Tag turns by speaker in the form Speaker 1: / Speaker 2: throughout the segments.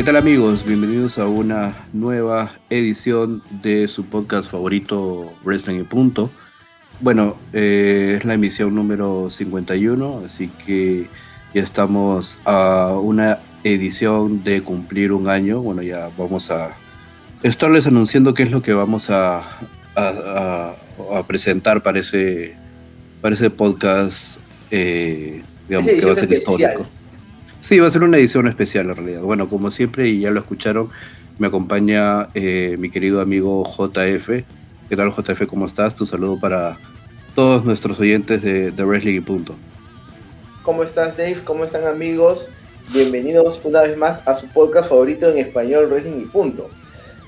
Speaker 1: ¿Qué tal amigos? Bienvenidos a una nueva edición de su podcast favorito Wrestling y Punto. Bueno, eh, es la emisión número 51, así que ya estamos a una edición de cumplir un año. Bueno, ya vamos a estarles anunciando qué es lo que vamos a, presentar para ese, para ese podcast, eh, digamos, que va a ser histórico. Sí, va a ser una edición especial en realidad. Bueno, como siempre, y ya lo escucharon, me acompaña eh, mi querido amigo JF. ¿Qué tal, JF? ¿Cómo estás? Tu saludo para todos nuestros oyentes de, de Wrestling y Punto.
Speaker 2: ¿Cómo estás, Dave? ¿Cómo están, amigos? Bienvenidos una vez más a su podcast favorito en español, Wrestling y Punto.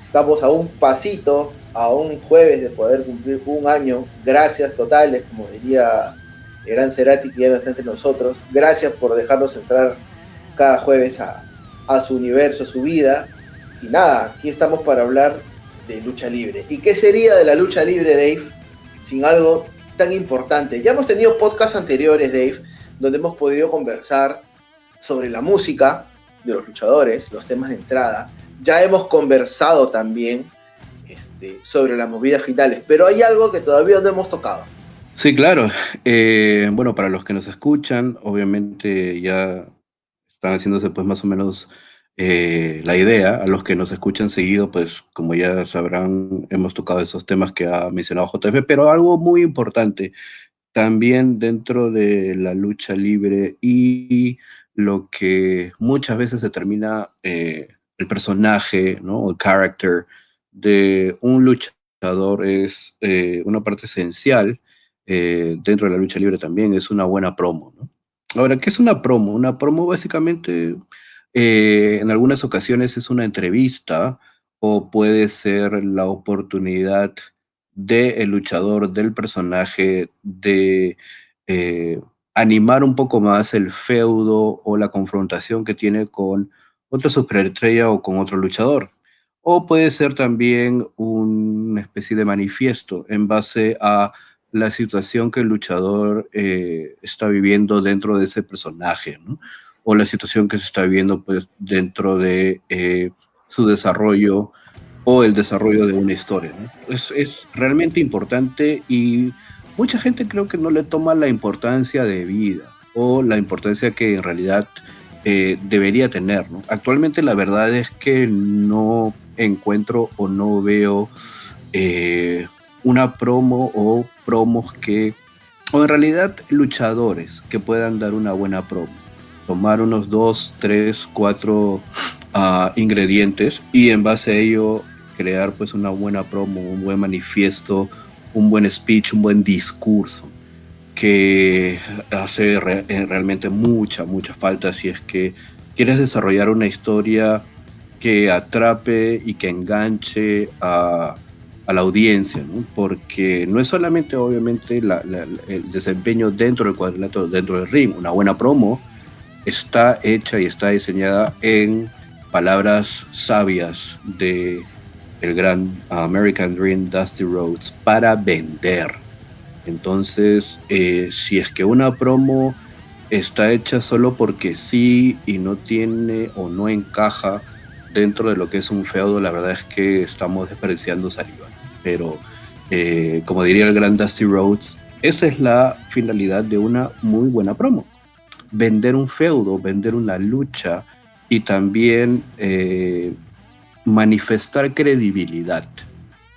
Speaker 2: Estamos a un pasito, a un jueves de poder cumplir un año. Gracias totales, como diría el gran Cerati, que ya no está entre nosotros. Gracias por dejarnos entrar cada jueves a, su universo, a su vida. Y nada, aquí estamos para hablar de lucha libre. ¿Y qué sería de la lucha libre, Dave, sin algo tan importante? Ya hemos tenido podcasts anteriores, Dave, donde hemos podido conversar sobre la música de los luchadores, los temas de entrada. Ya hemos conversado también este, sobre las movidas finales, pero hay algo que todavía no hemos tocado.
Speaker 1: Sí, claro. Eh, bueno, para los que nos escuchan, obviamente ya están haciéndose pues más o menos eh, la idea. A los que nos escuchan seguido, pues como ya sabrán, hemos tocado esos temas que ha mencionado JF, pero algo muy importante también dentro de la lucha libre y lo que muchas veces determina eh, el personaje, ¿no? el character de un luchador es eh, una parte esencial dentro de la lucha libre también, es una buena promo. ¿no? Ahora, ¿qué es una promo? Una promo básicamente eh, en algunas ocasiones es una entrevista o puede ser la oportunidad del luchador, del personaje, de eh, animar un poco más el feudo o la confrontación que tiene con otra superestrella o con otro luchador. O puede ser también una especie de manifiesto en base a la situación que el luchador eh, está viviendo dentro de ese personaje, o la situación que se está viviendo pues, dentro de eh, su desarrollo o el desarrollo de una historia. Es, es, realmente importante y mucha gente creo que no le toma la importancia de vida o la importancia que en realidad eh, debería tener. ¿no? Actualmente la verdad es que no encuentro o no veo una promo o promos que, o en realidad luchadores que puedan dar una buena promo. Tomar unos dos, tres, cuatro ah, ingredientes y en base a ello crear pues una buena promo, un buen manifiesto, un buen speech, un buen discurso que hace eh, realmente mucha, mucha falta si es que quieres desarrollar una historia que atrape y que enganche a, a la audiencia, ¿no? porque no es solamente obviamente el desempeño dentro del cuadrilátero, dentro del ring, una buena promo está hecha y está diseñada en palabras sabias de el gran American Dream Dusty Rhodes para vender. Entonces, eh, si es que una promo está hecha solo porque sí y no tiene o no encaja dentro de lo que es un feudo, la verdad es que estamos desperdiciando saliva. Pero, eh, como diría el gran Dusty Rhodes, esa es la finalidad de una muy buena promo. Vender un feudo, vender una lucha y también eh, manifestar credibilidad.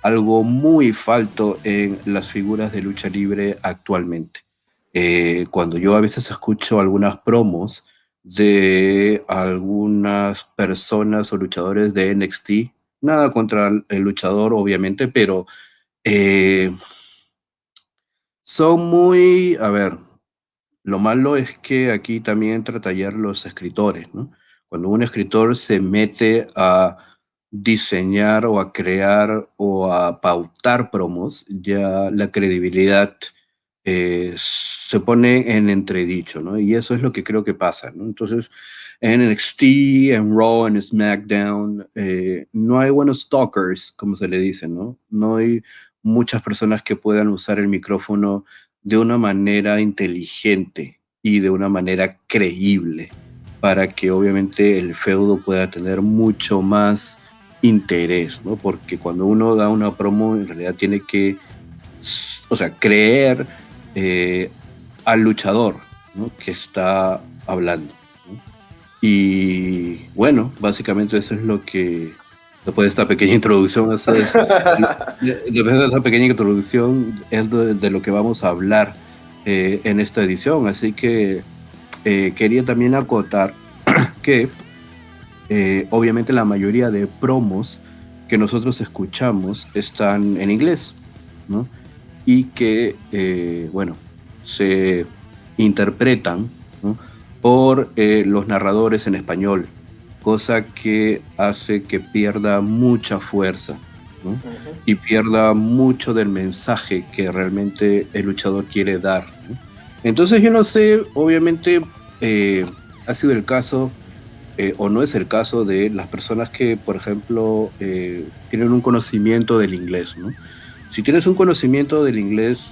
Speaker 1: Algo muy falto en las figuras de lucha libre actualmente. Eh, cuando yo a veces escucho algunas promos, de algunas personas o luchadores de NXT. Nada contra el luchador, obviamente, pero eh, son muy, a ver, lo malo es que aquí también entra tallar los escritores, ¿no? Cuando un escritor se mete a diseñar o a crear o a pautar promos, ya la credibilidad es se pone en entredicho, ¿no? Y eso es lo que creo que pasa, ¿no? Entonces, en NXT, en Raw, en SmackDown, eh, no hay buenos stalkers, como se le dice, ¿no? No hay muchas personas que puedan usar el micrófono de una manera inteligente y de una manera creíble para que obviamente el feudo pueda tener mucho más interés, ¿no? Porque cuando uno da una promo, en realidad tiene que, o sea, creer eh, al luchador que está hablando. Y bueno, básicamente eso es lo que, después de esta pequeña introducción, después de esa pequeña introducción, es de, lo que vamos a hablar eh, en esta edición. Así que eh, quería también acotar que eh, obviamente la mayoría de promos que nosotros escuchamos están en inglés. Y que, bueno, se interpretan por los narradores en español, cosa que hace que pierda mucha fuerza ¿no? y pierda mucho del mensaje que realmente el luchador quiere dar. Entonces yo no sé, obviamente eh, ha sido el caso, eh, o no es el caso, de las personas que, por ejemplo, eh, tienen un conocimiento del inglés. Si tienes un conocimiento del inglés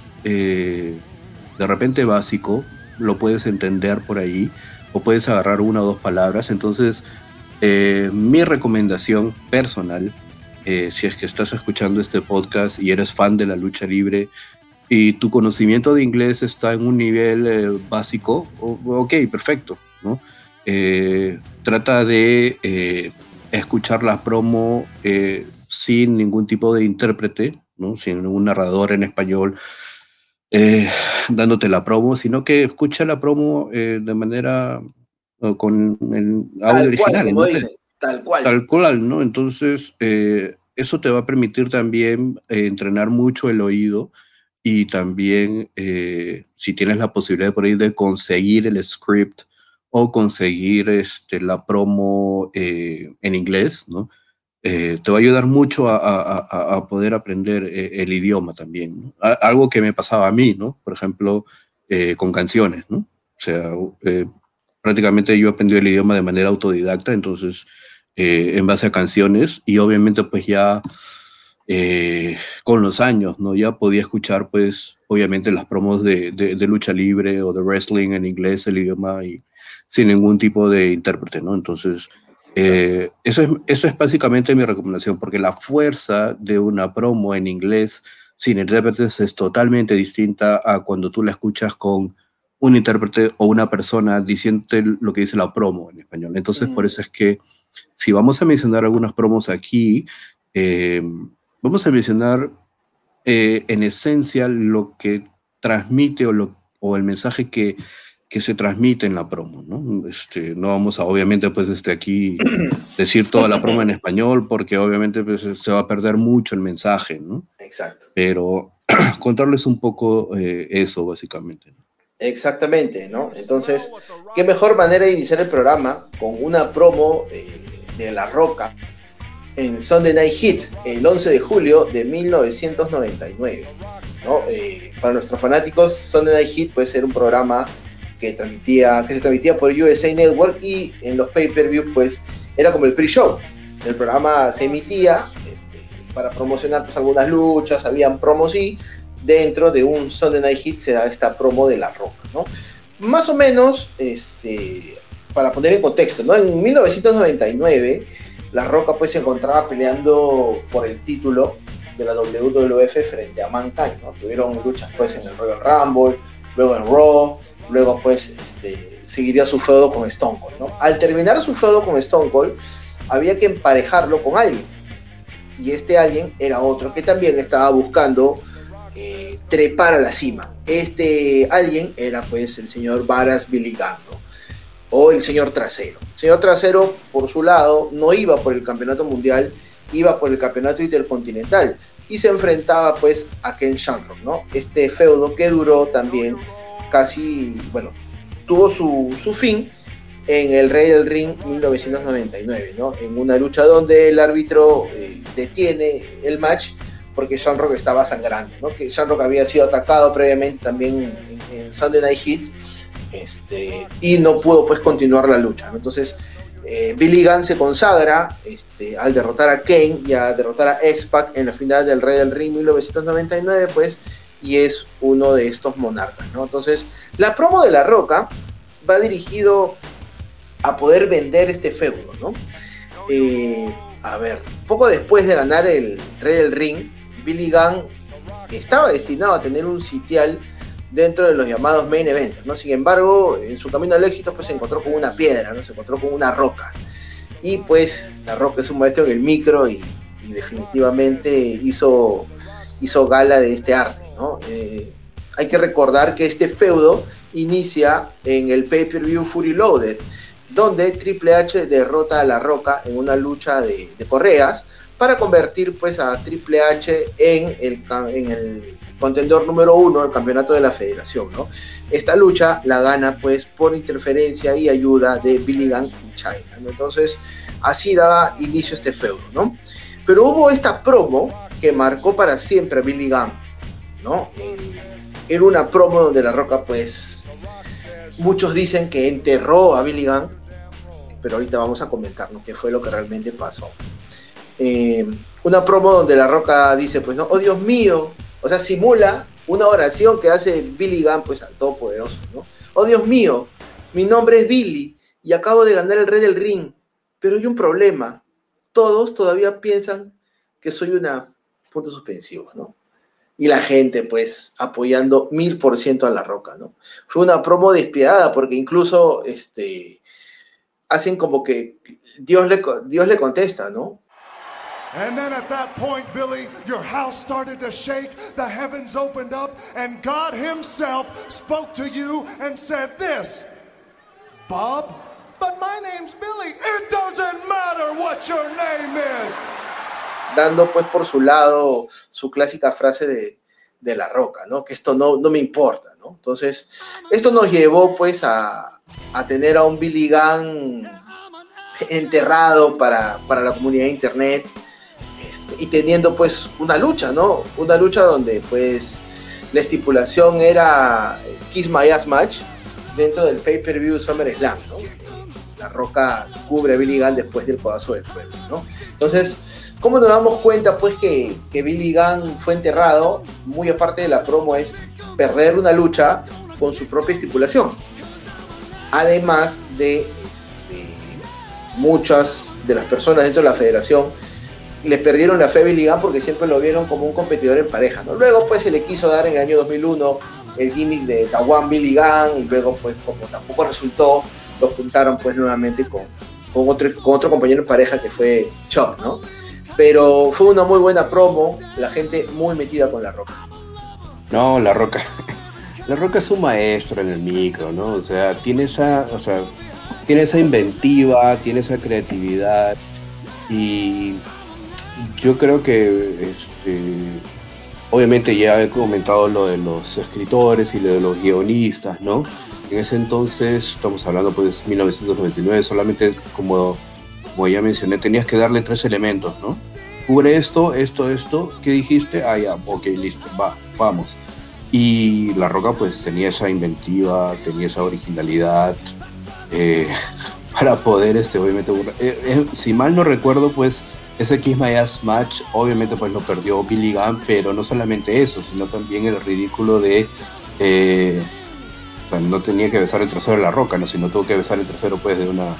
Speaker 1: de repente básico, lo puedes entender por ahí, o puedes agarrar una o dos palabras. Entonces, mi recomendación personal, si es que estás escuchando este podcast y eres fan de la lucha libre, y tu conocimiento de inglés está en un nivel eh, básico, ok, perfecto, ¿no? Eh, trata de eh, escuchar la promo sin ningún tipo de intérprete, ¿no? Sin ningún narrador en español dándote la promo, sino que escucha la promo de manera con el audio original. tal cual. Tal cual, ¿no? Entonces, eso te va a permitir también entrenar mucho el oído y también eh, si tienes la posibilidad por ahí de conseguir el script o conseguir este, la promo eh, en inglés, ¿no? Eh, te va a ayudar mucho a, poder aprender el idioma también. algo que me pasaba a mí, ¿no? Por ejemplo, con canciones, ¿no? O sea, prácticamente yo aprendí el idioma de manera autodidacta, entonces, en base a canciones, y obviamente pues ya eh, con los años, ¿no? Ya podía escuchar, pues, obviamente las promos de, de, lucha libre o de wrestling en inglés, el idioma, y sin ningún tipo de intérprete, ¿no? Entonces, eh, eso, es, eso es básicamente mi recomendación, porque la fuerza de una promo en inglés sin intérpretes es totalmente distinta a cuando tú la escuchas con un intérprete o una persona diciendo lo que dice la promo en español. Entonces, por mm. eso es que si vamos a mencionar algunas promos aquí, eh, Vamos a mencionar eh, en esencia lo que transmite o, lo, o el mensaje que, que, se transmite en la promo, ¿no? Este, no vamos a, obviamente, pues, este, aquí decir toda la promo en español, porque obviamente pues, se va a perder mucho el mensaje, ¿no?
Speaker 2: Exacto.
Speaker 1: Pero contarles un poco eh, eso, básicamente.
Speaker 2: Exactamente, ¿no? Entonces, ¿qué mejor manera de iniciar el programa con una promo eh, de La Roca, en Sunday Night Hit el 11 de julio de 1999. ¿no? Eh, para nuestros fanáticos, Sunday Night Hit puede ser un programa que, transmitía, que se transmitía por USA Network y en los pay-per-view pues era como el pre-show. El programa se emitía este, para promocionar pues, algunas luchas, habían promos y dentro de un Sunday Night Hit se da esta promo de La Roca. ¿no? Más o menos, este, para poner en contexto, ¿no? en 1999 la Roca pues se encontraba peleando por el título de la WWF frente a Mankind, ¿no? Tuvieron luchas pues en el Royal Rumble, luego en Raw, luego pues este, seguiría su feudo con Stone Cold, ¿no? Al terminar su feudo con Stone Cold, había que emparejarlo con alguien. Y este alguien era otro que también estaba buscando eh, trepar a la cima. Este alguien era pues el señor Varas Billy Gunn, o el señor Trasero. El señor Trasero, por su lado, no iba por el campeonato mundial, iba por el campeonato intercontinental y se enfrentaba pues a Ken Shamrock, ¿no? Este feudo que duró también casi, bueno, tuvo su, fin en el Rey del Ring 1999, ¿no? En una lucha donde el árbitro eh, detiene el match porque Shamrock estaba sangrando, ¿no? Que Shamrock había sido atacado previamente también en, Sunday Night Heat este, y no pudo pues continuar la lucha. Entonces, eh, Billy Gunn se consagra este, al derrotar a Kane y a derrotar a X-Pac en la final del Rey del Ring 1999, pues, y es uno de estos monarcas, ¿no? Entonces, la promo de La Roca va dirigido a poder vender este feudo, ¿no? Eh, a ver, poco después de ganar el Rey del Ring, Billy Gunn estaba destinado a tener un sitial dentro de los llamados main events, ¿no? Sin embargo, en su camino al éxito, pues se encontró con una piedra, ¿no? Se encontró con una roca. Y pues la roca es un maestro en el micro y, definitivamente hizo, hizo gala de este arte, ¿no? Eh, hay que recordar que este feudo inicia en el pay-per-view Fury Loaded, donde Triple H derrota a La Roca en una lucha de, correas para convertir pues a Triple H en el, en el contendor número uno del campeonato de la federación, ¿no? Esta lucha la gana pues por interferencia y ayuda de Billy Gunn y China, Entonces, así daba inicio este feudo, ¿no? Pero hubo esta promo que marcó para siempre a Billy Gunn, ¿no? Era una promo donde La Roca pues muchos dicen que enterró a Billy Gunn, pero ahorita vamos a comentarnos qué fue lo que realmente pasó. Eh, una promo donde La Roca dice, pues no, oh Dios mío, o sea, simula una oración que hace Billy Gunn, pues al Todopoderoso, ¿no? Oh Dios mío, mi nombre es Billy y acabo de ganar el Rey del Ring, pero hay un problema. Todos todavía piensan que soy una punto suspensivo, ¿no? Y la gente, pues, apoyando mil por ciento a La Roca, ¿no? Fue una promo despiadada porque incluso, este, hacen como que Dios le, Dios le contesta, ¿no? And then at that point, Billy, your house started to shake, the heavens opened up, and God Himself spoke to you and said this Bob, but my name's Billy. It doesn't matter what your name is. Dando pues por su lado su clásica frase de, de la roca, ¿no? Que esto no, no me importa, ¿no? Entonces, esto nos llevó pues a, a tener a un Billy Gunn enterrado para, para la comunidad de internet y teniendo pues una lucha, ¿no? Una lucha donde pues la estipulación era Kiss My Ass Match dentro del pay-per-view SummerSlam, ¿no? La Roca cubre a Billy Gunn después del codazo del pueblo, ¿no? Entonces, ¿cómo nos damos cuenta pues que, que Billy Gunn fue enterrado? Muy aparte de la promo es perder una lucha con su propia estipulación. Además de este, muchas de las personas dentro de la federación le perdieron la fe a Billy Gunn porque siempre lo vieron como un competidor en pareja. Luego pues se le quiso dar en el año 2001 el gimmick de Tawan Billy Gunn y luego pues como tampoco resultó, lo juntaron pues nuevamente con, con, otro, con otro compañero en pareja que fue Chuck, ¿no? Pero fue una muy buena promo, la gente muy metida con La Roca.
Speaker 1: No, La Roca. La Roca es un maestro en el micro, ¿no? O sea, tiene esa, o sea, tiene esa inventiva, tiene esa creatividad y yo creo que este, obviamente ya he comentado lo de los escritores y lo de los guionistas, ¿no? En ese entonces, estamos hablando pues de 1999, solamente como, como ya mencioné, tenías que darle tres elementos, ¿no? Cubre esto, esto, esto, ¿qué dijiste? Ah, ya, ok, listo, va, vamos. Y La Roca pues tenía esa inventiva, tenía esa originalidad eh, para poder, este, obviamente, eh, eh, si mal no recuerdo, pues ese Kiss My Ass Match, obviamente, pues lo perdió Billy Gunn, pero no solamente eso, sino también el ridículo de. Eh, no tenía que besar el trasero de la roca, ¿no? sino tuvo que besar el trasero pues de una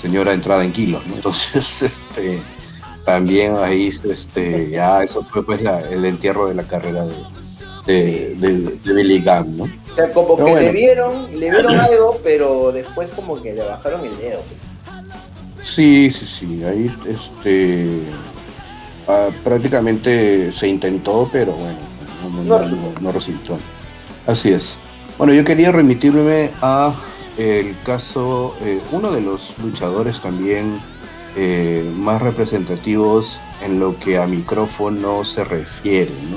Speaker 1: señora entrada en kilos, ¿no? Entonces, este, también ahí, este, ya eso fue pues el entierro de la carrera de, de, Billy Gunn, ¿no?
Speaker 2: O sea, como que le vieron, le vieron algo, pero después como que le bajaron el dedo. Pues.
Speaker 1: Sí, sí, sí. Ahí este, ah, prácticamente se intentó, pero bueno, no, resultó. Así es. Bueno, yo quería remitirme a el caso, eh, uno de los luchadores también eh, más representativos en lo que a micrófono se refiere, ¿no?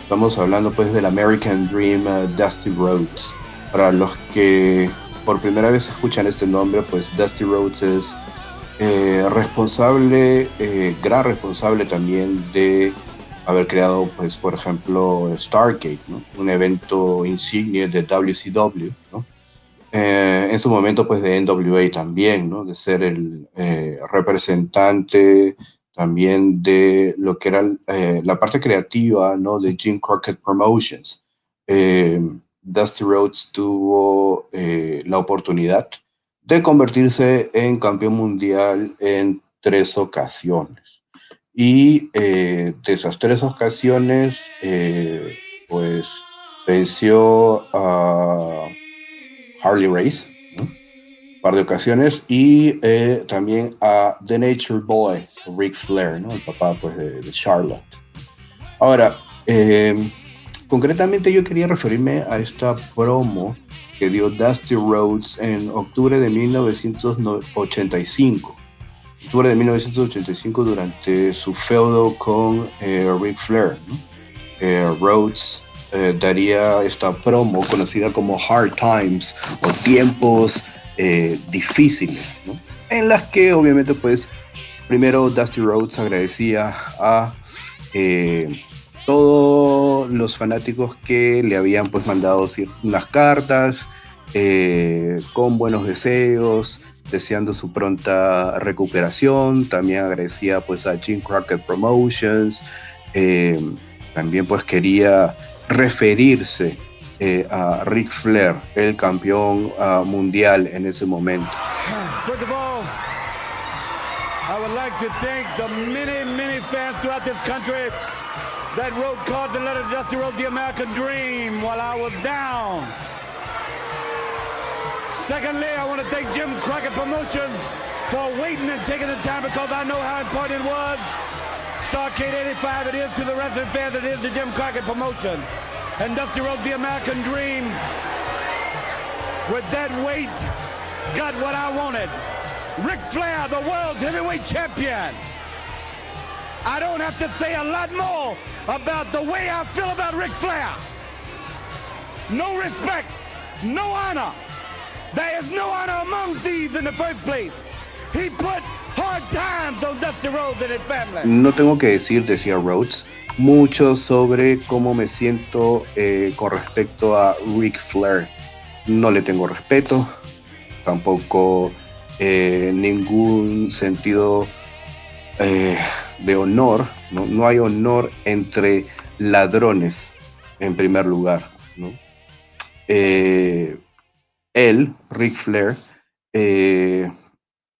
Speaker 1: Estamos hablando pues del American Dream uh, Dusty Rhodes. Para los que por primera vez escuchan este nombre, pues Dusty Rhodes es eh, responsable, eh, gran responsable también de haber creado, pues, por ejemplo, Stargate, un evento insignia de WCW, eh, en su momento, pues, de NWA también, ¿no? de ser el representante también de lo que era la parte creativa ¿no? de Jim Crockett Promotions. Dusty Rhodes tuvo la oportunidad de convertirse en campeón mundial en tres ocasiones. Y eh, de esas tres ocasiones, eh, pues venció a Harley Race, un par de ocasiones, y eh, también a The Nature Boy, Rick Flair, ¿no? el papá pues, de, Charlotte. Ahora, concretamente yo quería referirme a esta promo que dio Dusty Rhodes en octubre de 1985 octubre de 1985 durante su feudo con eh, Ric Flair. Eh, Rhodes eh, daría esta promo conocida como Hard Times o tiempos difíciles, en las que obviamente pues primero Dusty Rhodes agradecía a todos los fanáticos que le habían pues mandado unas cartas con buenos deseos, deseando su pronta recuperación. También agradecía pues a Jim Crockett Promotions. Eh, también pues quería referirse eh, a Ric Flair, el campeón uh, mundial en ese momento. First of all, I would like to thank the many, many fans throughout this country that wrote cards and letters just Dusty Rhodes the American Dream while I was down. Secondly, I want to thank Jim Crockett Promotions for waiting and taking the time because I know how important it was. Starcade 85 it is to the wrestling fans, it is to Jim Crockett Promotions. And Dusty Rhodes, the American Dream, with that weight, got what I wanted. Ric Flair, the world's heavyweight champion. I don't have to say a lot more about the way I feel about Ric Flair. No respect, no honor. There is no honor among thieves in the first place. He put No tengo que decir, decía Rhodes, mucho sobre cómo me siento eh, con respecto a Ric Flair. No le tengo respeto, tampoco eh, ningún sentido eh, de honor. ¿no? hay honor entre ladrones, en primer lugar. él, Ric Flair,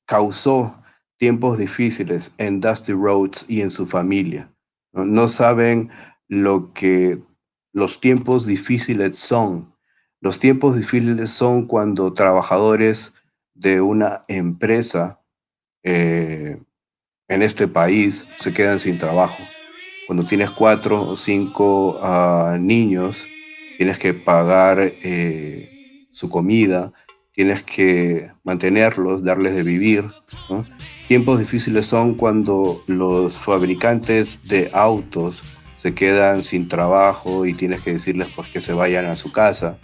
Speaker 1: causó tiempos difíciles en Dusty Rhodes y en su familia. ¿no? saben lo que los tiempos difíciles son. Los tiempos difíciles son cuando trabajadores de una empresa eh, en este país se quedan sin trabajo. Cuando tienes cuatro o cinco ah, niños, tienes que pagar eh, su comida, tienes que mantenerlos, darles de vivir. Tiempos difíciles son cuando los fabricantes de autos se quedan sin trabajo y tienes que decirles pues que se vayan a su casa.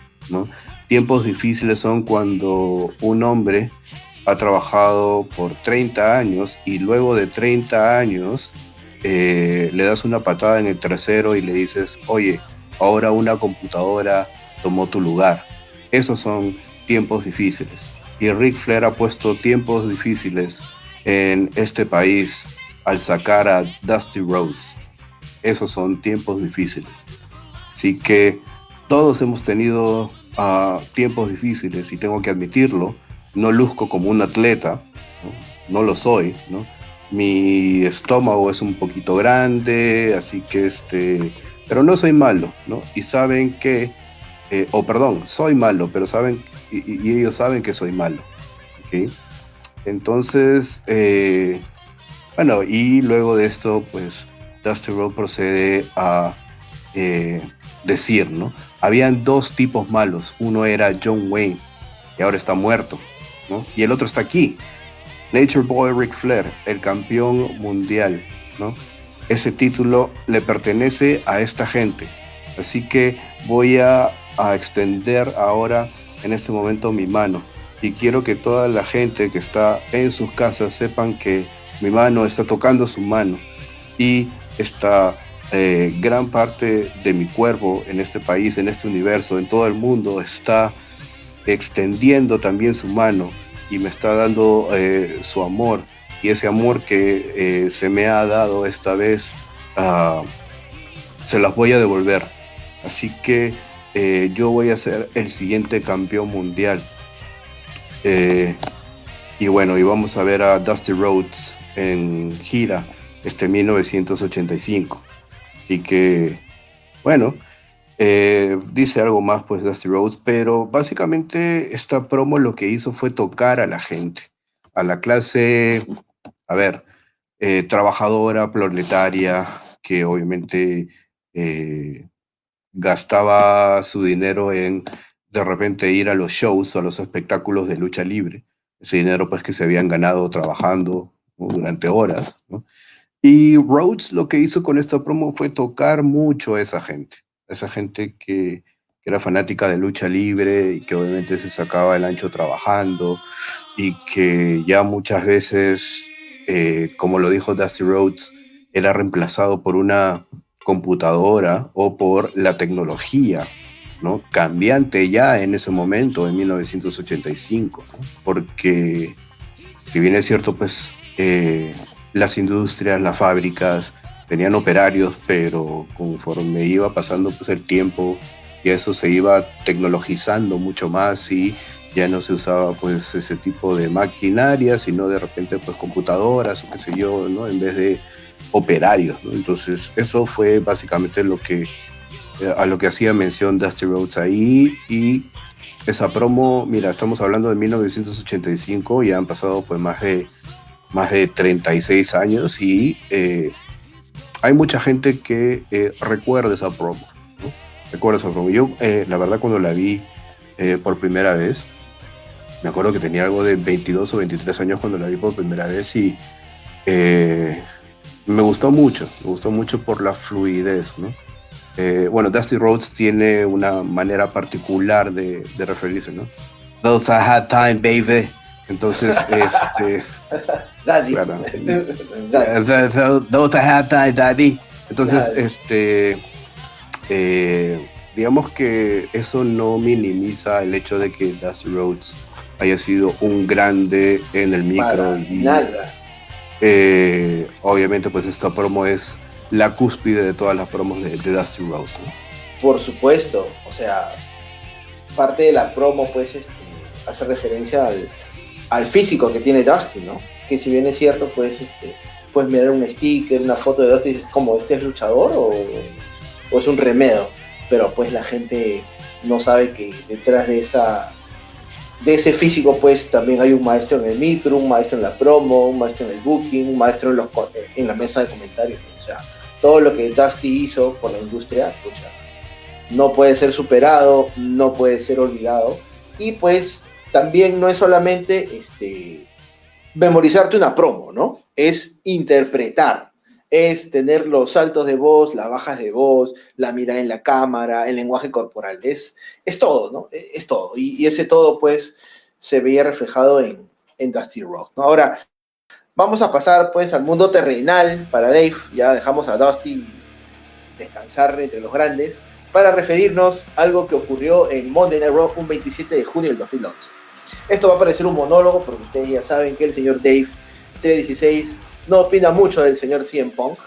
Speaker 1: Tiempos difíciles son cuando un hombre ha trabajado por 30 años y luego de 30 años eh, le das una patada en el trasero y le dices, oye, ahora una computadora tomó tu lugar. Esos son tiempos difíciles. Y Ric Flair ha puesto tiempos difíciles en este país al sacar a Dusty Rhodes. Esos son tiempos difíciles. Así que todos hemos tenido ah, tiempos difíciles y tengo que admitirlo. No luzco como un atleta, no, lo soy. Mi estómago es un poquito grande, así que este, pero no soy malo, ¿no? Y saben que eh, o perdón, soy malo, pero saben, y, ellos saben que soy malo. Entonces, eh, bueno, y luego de esto, pues Dusty Road procede a eh, decir, ¿no? Habían dos tipos malos. Uno era John Wayne, y ahora está muerto, ¿no? Y el otro está aquí. Nature Boy Ric Flair, el campeón mundial, ¿no? Ese título le pertenece a esta gente. Así que voy a extender ahora en este momento mi mano. Y quiero que toda la gente que está en sus casas sepan que mi mano está tocando su mano. Y esta eh, gran parte de mi cuerpo en este país, en este universo, en todo el mundo, está extendiendo también su mano y me está dando eh, su amor. Y ese amor que eh, se me ha dado esta vez, ah, se las voy a devolver. Así que eh, yo voy a ser el siguiente campeón mundial. Eh, Y bueno, íbamos a ver a Dusty Rhodes en gira este 1985. Así que, bueno, eh, dice algo más pues Dusty Rhodes, pero básicamente esta promo lo que hizo fue tocar a la gente, a la clase, a ver, trabajadora, proletaria, que obviamente eh, gastaba su dinero en de repente ir a los shows o a los espectáculos de lucha libre. Ese dinero pues que se habían ganado trabajando durante horas. Y Rhodes lo que hizo con esta promo fue tocar mucho a esa gente, esa gente que, era fanática de lucha libre y que obviamente se sacaba el ancho trabajando y que ya muchas veces, eh, como lo dijo Dusty Rhodes, era reemplazado por una computadora o por la tecnología, ¿no? Cambiante ya en ese momento, en 1985, porque si bien es cierto, pues eh, las industrias, las fábricas tenían operarios, pero conforme iba pasando pues, el tiempo y eso se iba tecnologizando mucho más y ya no se usaba pues ese tipo de maquinaria, sino de repente pues computadoras o qué sé yo, ¿no? En vez de operarios, Entonces, eso fue básicamente lo que, eh, a lo que hacía mención Dusty Rhodes ahí y esa promo, mira, estamos hablando de 1985, ya han pasado pues más de, más de 36 años y eh, hay mucha gente que eh, recuerda esa promo, ¿no? Recuerda esa promo. Yo, la verdad, cuando la vi por primera vez, me acuerdo que tenía algo de 22 o 23 años cuando la vi por primera vez y me gustó mucho, me gustó mucho por la fluidez, ¿no? Eh, bueno, Dusty Rhodes tiene una manera particular de, de referirse, ¿no? Those I had time, baby. Entonces, este.
Speaker 2: daddy.
Speaker 1: Claro, Those I had time, daddy. Entonces, este. Eh, digamos que eso no minimiza el hecho de que Dusty Rhodes haya sido un grande en el micro.
Speaker 2: nada
Speaker 1: eh, obviamente, pues esta promo es la cúspide de todas las promos de, Dusty Rose.
Speaker 2: Por supuesto, o sea, parte de la promo, pues, este, hace referencia al, físico que tiene Dusty, ¿no? Que si bien es cierto, pues, este, puedes mirar un sticker, una foto de Dusty y dices, como, ¿este es luchador o es un remedo? Pero pues la gente no sabe que detrás de esa de ese físico, pues también hay un maestro en el micro, un maestro en la promo, un maestro en el booking, un maestro en, los, en la mesa de comentarios. O sea, todo lo que Dusty hizo por la industria, no puede ser superado, no puede ser olvidado. Y pues también no es solamente este, memorizarte una promo, ¿no? Es interpretar es tener los saltos de voz, las bajas de voz, la mirada en la cámara, el lenguaje corporal. Es, es todo, ¿no? E, es todo. Y, ese todo, pues, se veía reflejado en, Dusty Rock. ¿no? Ahora, vamos a pasar, pues, al mundo terrenal para Dave. Ya dejamos a Dusty descansar entre los grandes para referirnos a algo que ocurrió en Monday Night Raw un 27 de junio del 2011. Esto va a parecer un monólogo porque ustedes ya saben que el señor Dave 316 no opina mucho del señor CM Punk,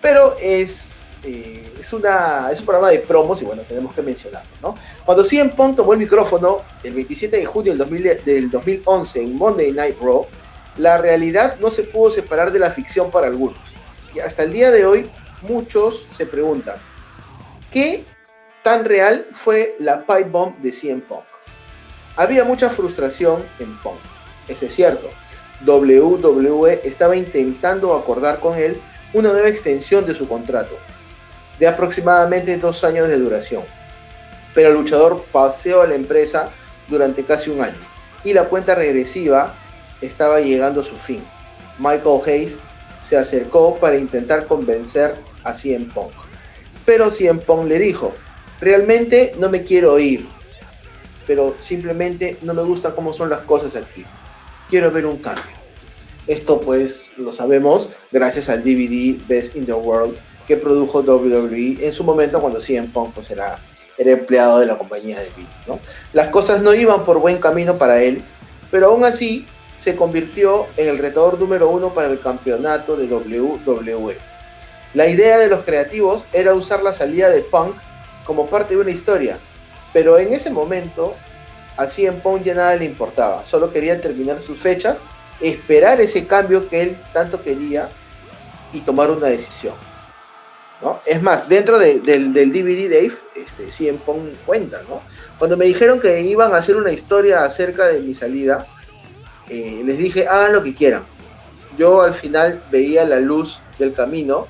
Speaker 2: pero es, eh, es, una, es un programa de promos y bueno, tenemos que mencionarlo. ¿no? Cuando CM Punk tomó el micrófono el 27 de junio del, del 2011 en Monday Night Raw, la realidad no se pudo separar de la ficción para algunos. Y hasta el día de hoy, muchos se preguntan, ¿qué tan real fue la pipe bomb de CM Punk? Había mucha frustración en Punk, eso es cierto, WWE estaba intentando acordar con él una nueva extensión de su contrato, de aproximadamente dos años de duración. Pero el luchador paseó a la empresa durante casi un año y la cuenta regresiva estaba llegando a su fin. Michael Hayes se acercó para intentar convencer a CM Punk. Pero CM Punk le dijo, realmente no me quiero ir, pero simplemente no me gusta cómo son las cosas aquí quiero ver un cambio. Esto pues lo sabemos gracias al DVD Best in the World que produjo WWE en su momento cuando CM Punk pues era, era empleado de la compañía de Vince. ¿no? Las cosas no iban por buen camino para él, pero aún así se convirtió en el retador número uno para el campeonato de WWE. La idea de los creativos era usar la salida de Punk como parte de una historia, pero en ese momento a CM Punk ya nada le importaba, solo quería terminar sus fechas, esperar ese cambio que él tanto quería y tomar una decisión. ¿no? Es más, dentro del, DVD Dave, este, CM Punk cuenta, ¿no? Cuando me dijeron que iban a hacer una historia acerca de mi salida, eh, les dije, hagan lo que quieran. Yo al final veía la luz del camino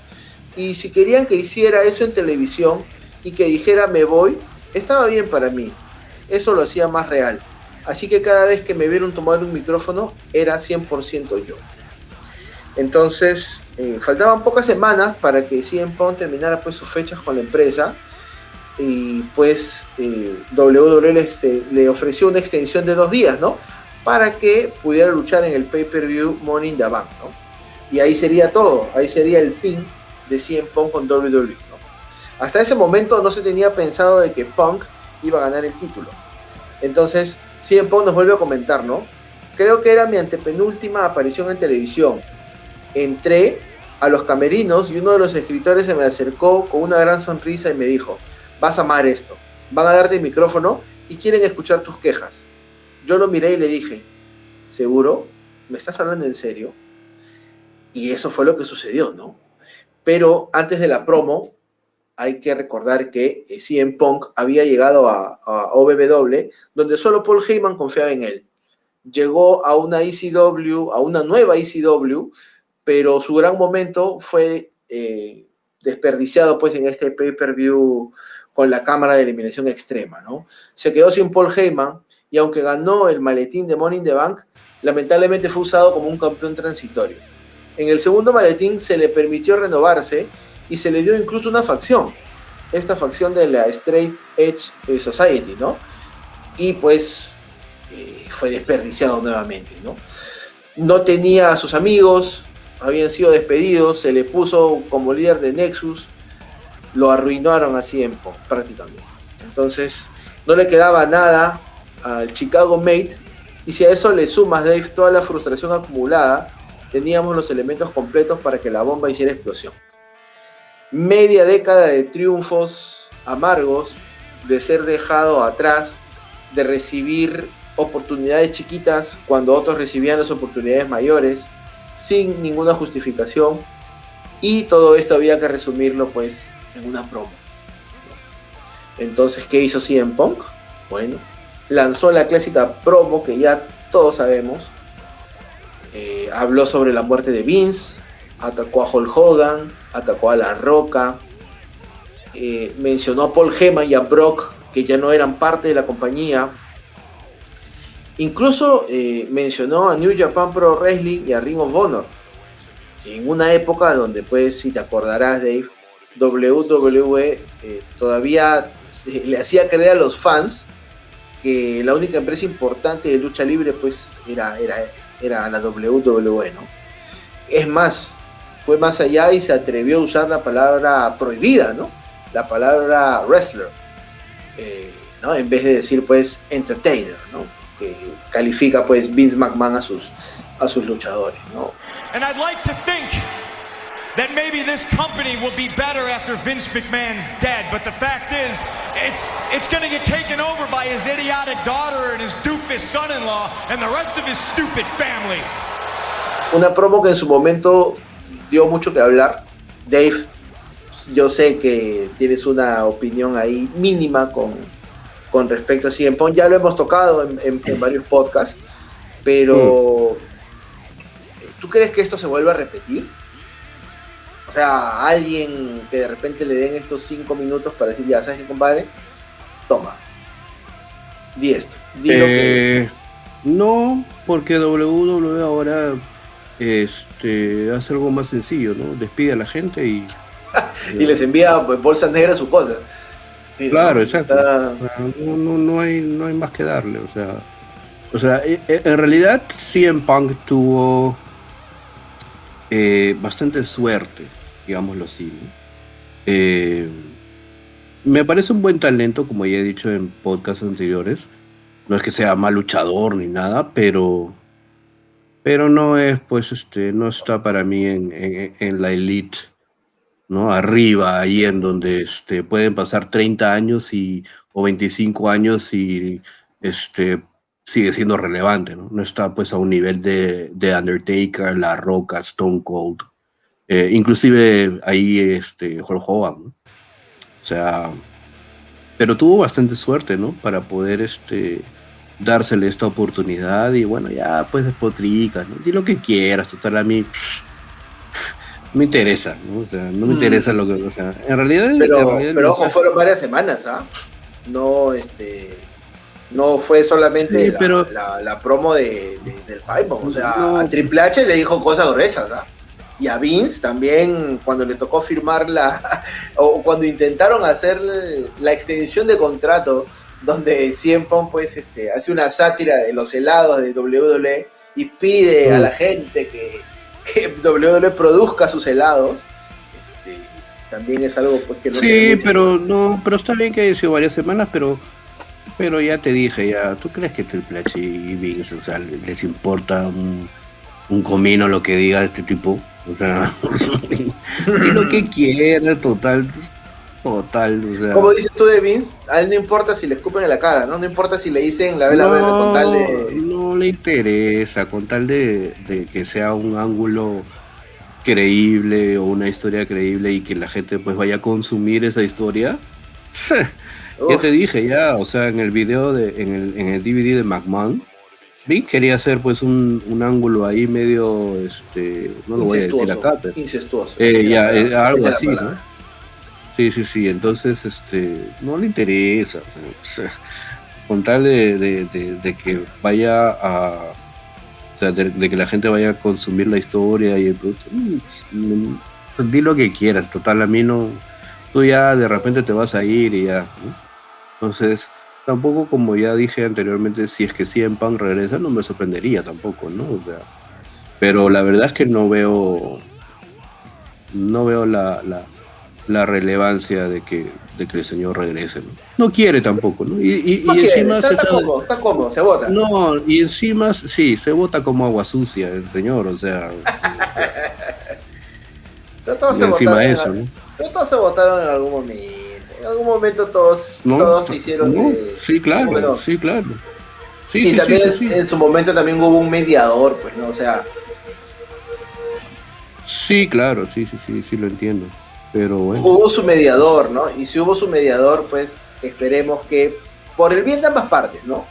Speaker 2: y si querían que hiciera eso en televisión y que dijera me voy, estaba bien para mí. Eso lo hacía más real. Así que cada vez que me vieron tomar un micrófono era 100% yo. Entonces, eh, faltaban pocas semanas para que CM Punk terminara pues, sus fechas con la empresa. Y pues eh, WWE este, le, ofreció una extensión de dos días, ¿no? Para que pudiera luchar en el pay-per-view Morning the Bank, ¿no? Y ahí sería todo, ahí sería el fin de CM Punk con WWE. Hasta ese momento no se tenía pensado de que Punk iba a ganar el título. Entonces, CM Punk nos vuelve a comentar, ¿no? Creo que era mi antepenúltima aparición en televisión. Entré a los camerinos y uno de los escritores se me acercó con una gran sonrisa y me dijo, vas a amar esto, van a darte el micrófono y quieren escuchar tus quejas. Yo lo miré y le dije, ¿seguro? ¿Me estás hablando en serio? Y eso fue lo que sucedió, ¿no? Pero antes de la promo, hay que recordar que eh, CM Punk había llegado a, OBW, donde solo Paul Heyman confiaba en él. Llegó a una ECW, a una nueva ECW, pero su gran momento fue eh, desperdiciado pues en este pay-per-view con la cámara de eliminación extrema, ¿no? Se quedó sin Paul Heyman y aunque ganó el maletín de Money in the Bank, lamentablemente fue usado como un campeón transitorio. En el segundo maletín se le permitió renovarse y se le dio incluso una facción, esta facción de la Straight Edge eh, Society, ¿no? Y pues eh, fue desperdiciado nuevamente, ¿no? No tenía a sus amigos, habían sido despedidos, se le puso como líder de Nexus, lo arruinaron a tiempo, prácticamente. Entonces, no le quedaba nada al Chicago Mate, y si a eso le sumas, Dave, toda la frustración acumulada, teníamos los elementos completos para que la bomba hiciera explosión media década de triunfos amargos, de ser dejado atrás, de recibir oportunidades chiquitas cuando otros recibían las oportunidades mayores, sin ninguna justificación. Y todo esto había que resumirlo pues en una promo. Entonces, ¿qué hizo CM Punk? Bueno, lanzó la clásica promo que ya todos sabemos. Eh, habló sobre la muerte de Vince, atacó a Hulk Hogan, atacó a La Roca, eh, mencionó a Paul Heyman y a Brock, que ya no eran parte de la compañía. Incluso eh, mencionó a New Japan Pro Wrestling y a Ring of Honor. En una época donde, pues, si te acordarás, Dave, WWE eh, todavía le hacía creer a los fans que la única empresa importante de lucha libre, pues, era, era, era la WWE, ¿no? Es más, fue más allá y se atrevió a usar la palabra prohibida, ¿no? La palabra wrestler, eh, ¿no? En vez de decir, pues, entertainer, ¿no? Que califica, pues, Vince McMahon a sus, a sus luchadores, ¿no? And I'd like to think that maybe this company will be better after Vince McMahon's dead, but the fact is, it's, it's going to get taken over by his idiotic daughter and his doofus son-in-law and the rest of his stupid family. Una promo que en su momento dio mucho que hablar. Dave, yo sé que tienes una opinión ahí mínima con, con respecto a CM Punk. Ya lo hemos tocado en, varios podcasts, pero ¿tú crees que esto se vuelva a repetir? O sea, alguien que de repente le den estos cinco minutos para decir, ya sabes qué, compadre, toma, di esto.
Speaker 1: Eh, no, porque WWE ahora este, hace algo más sencillo, ¿no? Despide a la gente y...
Speaker 2: y les envía bolsas negras sus cosas.
Speaker 1: claro, exacto. No, no, hay, no hay más que darle, o sea... O sea, e, e, en realidad CM Punk tuvo eh, bastante suerte, digámoslo así. Eh, me parece un buen talento, como ya he dicho en podcasts anteriores. No es que sea mal luchador ni nada, pero pero no es, pues, este, no está para mí en, la elite, ¿no? Arriba, ahí en donde este, pueden pasar 30 años y, o 25 años y este, sigue siendo relevante, ¿no? No está pues a un nivel de, de Undertaker, La Roca, Stone Cold, eh, inclusive ahí este, Hulk Hogan. O sea, pero tuvo bastante suerte, ¿no? Para poder este, dársele esta oportunidad y bueno, ya pues despotrica, ¿no? Di lo que quieras, total a mí no me interesa, ¿no? O sea, no me mm. interesa lo que, o sea, en realidad...
Speaker 2: Pero, pero ojo, fueron varias semanas, ¿ah? No, este no fue solamente la, la, promo de, del Pipe, o sea, a Triple H le dijo cosas gruesas, ¿ah? Y a Vince también, cuando le tocó firmar la, o cuando intentaron hacer la extensión de contrato, donde Cien pues este, hace una sátira de los helados de WWE y pide a la gente que, que WWE produzca sus helados, este, también es algo pues que no
Speaker 1: Sí, pero no, pero está bien que haya sido varias semanas, pero pero ya te dije, ya, ¿tú crees que Triple H y Vince, o sea, les importa un, un comino lo que diga este tipo? O sea, y lo que quiera, total, total, o sea.
Speaker 2: Como dices tú de Vince, a él no importa si le escupen en la cara, ¿no? No importa si le dicen la vela verde con tal de...
Speaker 1: No le interesa, con tal de, de que sea un ángulo creíble o una historia creíble y que la gente pues vaya a consumir esa historia. Ya te dije, ya, o sea, en el video, de, en, el, en el DVD de McMahon, Vic quería hacer pues un, un, ángulo ahí medio, este, no lo voy a decir acá, pero...
Speaker 2: Incestuoso.
Speaker 1: Eh, ya, eh, algo así, ¿no? Sí, sí, sí, entonces, este, no le interesa, o con tal de, que vaya a, o sea, de, que la gente vaya a consumir la historia y el producto, mm, mm, di lo que quieras, total, a mí no, tú ya de repente te vas a ir y ya. Entonces, tampoco como ya dije anteriormente, si es que CM Punk regresa, no me sorprendería tampoco, ¿no? O sea, pero la verdad es que no veo, no veo la, la relevancia de que, de que el señor regrese, ¿no? No quiere tampoco, ¿no? Y, y,
Speaker 2: no y quiere, encima está, se está, cómodo, está cómodo, se vota.
Speaker 1: No, y encima, sí, se vota como agua sucia el señor, o sea.
Speaker 2: todos se encima votaron, eso, ¿no? Todos se votaron en algún momento en algún momento todos, todos hicieron
Speaker 1: sí, claro, sí, claro.
Speaker 2: y también en su momento también hubo un mediador, pues, ¿no? O sea.
Speaker 1: Sí, claro, sí, sí, sí, sí lo entiendo. Pero bueno.
Speaker 2: Hubo su mediador, ¿no? Y si hubo su mediador, pues esperemos que, por el bien de ambas partes, ¿no?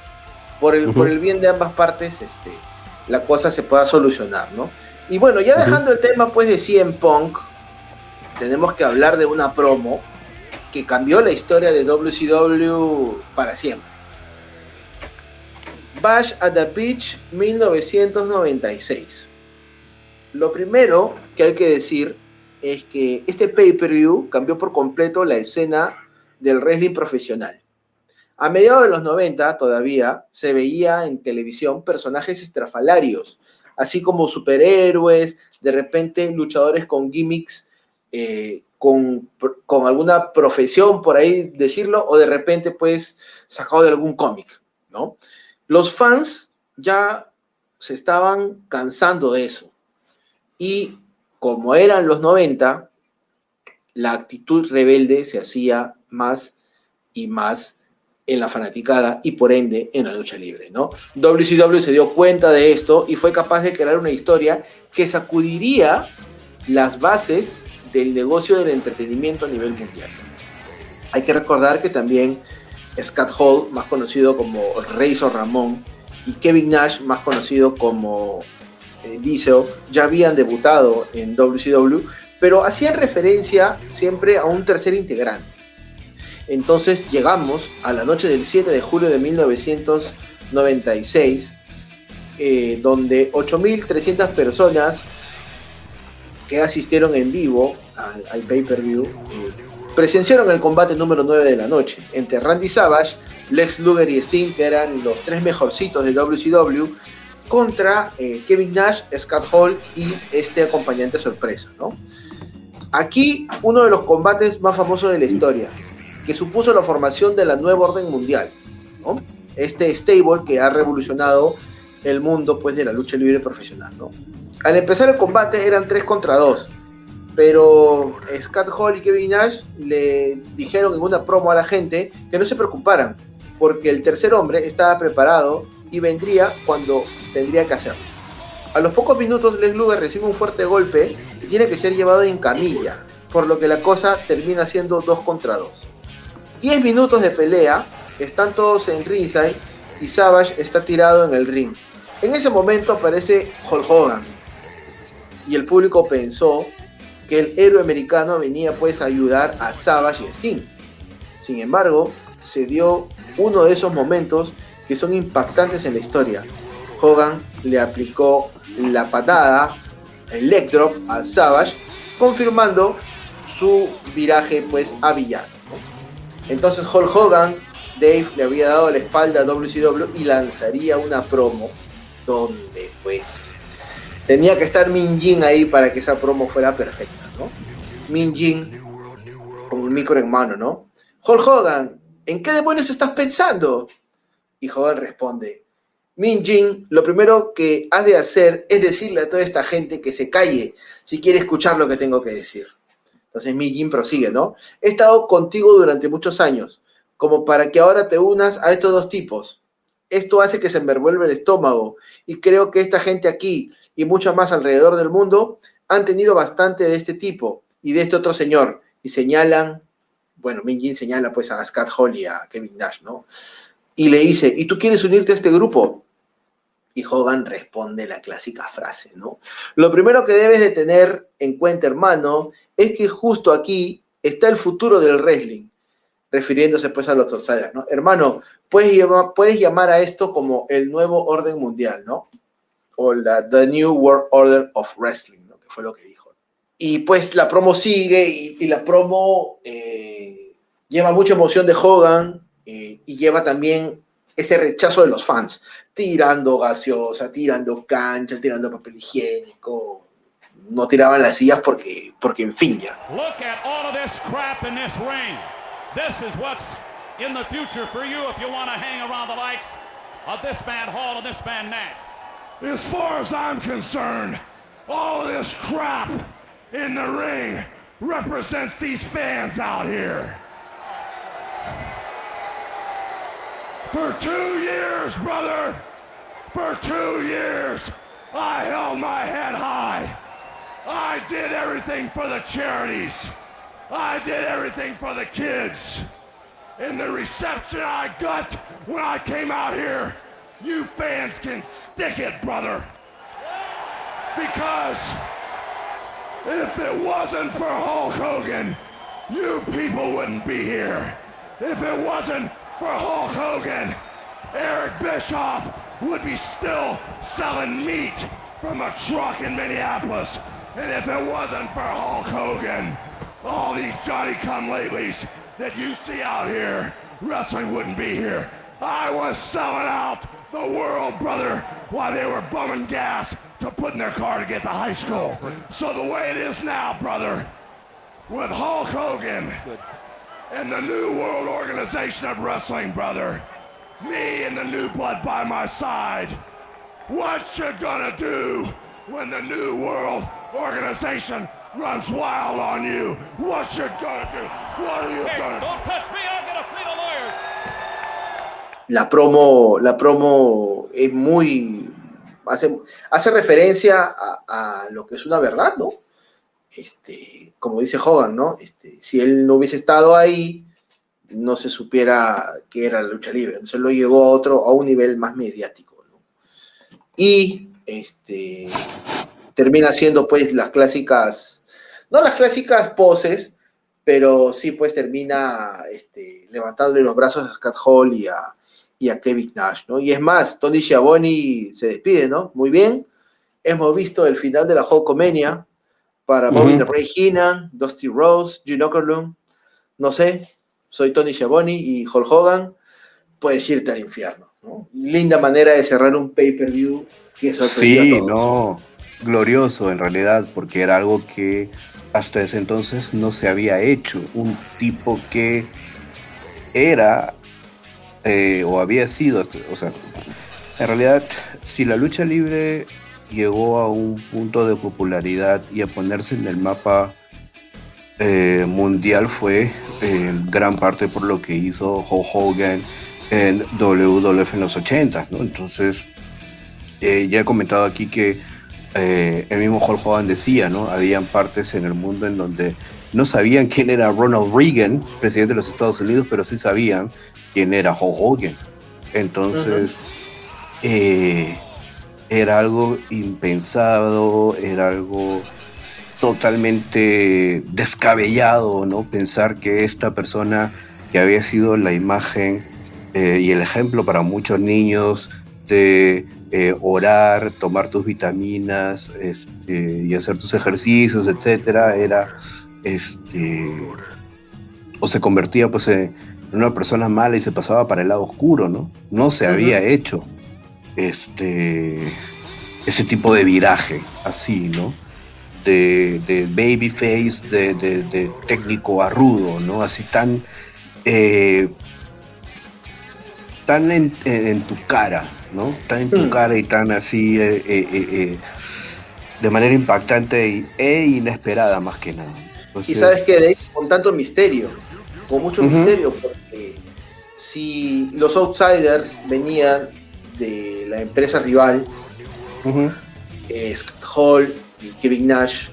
Speaker 2: Por el, por el bien de ambas partes, este, la cosa se pueda solucionar, ¿no? Y bueno, ya dejando el tema pues de CM Punk, tenemos que hablar de una promo que cambió la historia de WCW para siempre. Bash at the Beach 1996. Lo primero que hay que decir es que este pay-per-view cambió por completo la escena del wrestling profesional. A mediados de los 90 todavía se veía en televisión personajes estrafalarios, así como superhéroes, de repente luchadores con gimmicks eh, con, alguna profesión, por ahí decirlo, o de repente, pues, sacado de algún cómic, ¿no? Los fans ya se estaban cansando de eso. Y como eran los 90, la actitud rebelde se hacía más y más en la fanaticada y por ende en la lucha libre, ¿no? WCW se dio cuenta de esto y fue capaz de crear una historia que sacudiría las bases del negocio del entretenimiento a nivel mundial. Hay que recordar que también Scott Hall, más conocido como Razor Ramón, y Kevin Nash, más conocido como Diesel, ya habían debutado en WCW, pero hacían referencia siempre a un tercer integrante. Entonces llegamos a la noche del 7 de julio de 1996, eh, donde 8.300 personas que asistieron en vivo al, pay-per-view eh, presenciaron el combate número 9 de la noche entre Randy Savage, Lex Luger y Sting, que eran los tres mejorcitos de WCW, contra eh, Kevin Nash, Scott Hall y este acompañante sorpresa. ¿no? Aquí uno de los combates más famosos de la historia, que supuso la formación de la nueva orden mundial. ¿no? Este stable que ha revolucionado el mundo pues, de la lucha libre profesional. ¿no? Al empezar el combate eran 3 contra 2, pero Scott Hall y Kevin Nash le dijeron en una promo a la gente que no se preocuparan, porque el tercer hombre estaba preparado y vendría cuando tendría que hacerlo. A los pocos minutos, Lex Luger recibe un fuerte golpe y tiene que ser llevado en camilla, por lo que la cosa termina siendo 2 contra 2. 10 minutos de pelea, están todos en ringside y Savage está tirado en el ring. En ese momento aparece Hulk Hogan y el público pensó que el héroe americano venía pues a ayudar a Savage y Sting. Sin embargo, se dio uno de esos momentos que son impactantes en la historia. Hogan le aplicó la patada, el leg drop a Savage, confirmando su viraje pues a villano. Entonces Hulk Hogan, Dave le había dado la espalda a WCW y lanzaría una promo donde pues tenía que estar Min Jin ahí para que esa promo fuera perfecta, ¿no? Min Jin con un micro en mano, ¿no? Hulk Hogan, ¿en qué demonios estás pensando? Y Hogan responde, Min Jin, lo primero que has de hacer es decirle a toda esta gente que se calle si quiere escuchar lo que tengo que decir. Entonces Min Jin prosigue, ¿no? He estado contigo durante muchos años, como para que ahora te unas a estos dos tipos. Esto hace que se me revuelva el estómago y creo que esta gente aquí y mucha más alrededor del mundo han tenido bastante de este tipo y de este otro señor y señalan, bueno, Min Jin señala pues a Scott Hall y a Kevin Nash, ¿no? Y le dice, ¿y tú quieres unirte a este grupo? Y Hogan responde la clásica frase, ¿no? Lo primero que debes de tener en cuenta, hermano, es que justo aquí está el futuro del wrestling, refiriéndose pues a los outsiders, ¿no? Hermano, puedes llamar, a esto como el nuevo orden mundial, ¿no? O la The New World Order of Wrestling, ¿no? Que fue lo que dijo. Y pues la promo sigue y, la promo eh, lleva mucha emoción de Hogan eh, y lleva también ese rechazo de los fans, tirando gaseosa, tirando cancha, tirando papel higiénico, no tiraban las sillas porque, porque en fin ya. Look at all of this crap in this ring. This is what's in the future for you if you want to hang around the likes of this man Hall and this man Nash. As far as I'm concerned, all of this crap in the ring represents these fans out here. For two years, brother, for two years, I held my head high. I did everything for the charities. I did everything for the kids. And the reception I got when I came out here, you fans can stick it, brother. Because if it wasn't for Hulk Hogan, you people wouldn't be here. If it wasn't for Hulk Hogan, Eric Bischoff would be still selling meat from a truck in Minneapolis. And if it wasn't for Hulk Hogan, all these Johnny-come-latelys that you see out here, wrestling wouldn't be here. I was selling out the world, brother, while they were bumming gas to put in their car to get to high school. So the way it is now, brother, with Hulk Hogan and the New World Organization of Wrestling, brother, me and the new blood by my side, what you gonna do when the New World organization runs wild on you. What you gonna do? What are you gonna Don't touch me, I'm gonna free the lawyers. La promo, la promo es muy hace, hace referencia a, a, lo que es una verdad, ¿no? Este, como dice Hogan, ¿no? Este, si él no hubiese estado ahí, no se supiera que era la lucha libre. Entonces lo llevó a otro, a un nivel más mediático, ¿no? Y este termina siendo pues las clásicas, no las clásicas poses, pero sí pues termina este, levantándole los brazos a Scott Hall y a, y a Kevin Nash, ¿no? Y es más, Tony Schiavone se despide, ¿no? Muy bien, hemos visto el final de la Hulkamania para Bobby uh Ray Heenan, Dusty Rose, Gene Okerlund, no sé, soy Tony Schiavone y Hulk Hogan, puedes irte al infierno, ¿no? linda manera de cerrar un pay-per-view que sorprendió
Speaker 1: sí, a todos. no glorioso en realidad, porque era algo que hasta ese entonces no se había hecho. Un tipo que era eh, o había sido, o sea, en realidad, si la lucha libre llegó a un punto de popularidad y a ponerse en el mapa eh, mundial fue en gran parte por lo que hizo Hulk Hogan en WWF en los 80, ¿no? Entonces, eh, ya he comentado aquí que eh, el mismo Hulk Hogan decía, ¿no? Habían partes en el mundo en donde no sabían quién era Ronald Reagan, presidente de los Estados Unidos, pero sí sabían quién era Hulk Hogan. Entonces, eh, era algo impensado, era algo totalmente descabellado, ¿no? Pensar que esta persona que había sido la imagen eh, y el ejemplo para muchos niños de eh, orar, tomar tus vitaminas este, y hacer tus ejercicios, etcétera, era este o se convertía pues en una persona mala y se pasaba para el lado oscuro, ¿no? No se había hecho este ese tipo de viraje así, ¿no? De, de babyface, de, de, técnico a rudo, ¿no? Así tan, eh, tan en, tu cara, ¿no? Tan en tu hmm. cara y tan así, eh, eh, de manera impactante e inesperada más que nada.
Speaker 2: y sabes que con tanto misterio, con mucho misterio, porque si los outsiders venían de la empresa rival, Hall y Kevin Nash.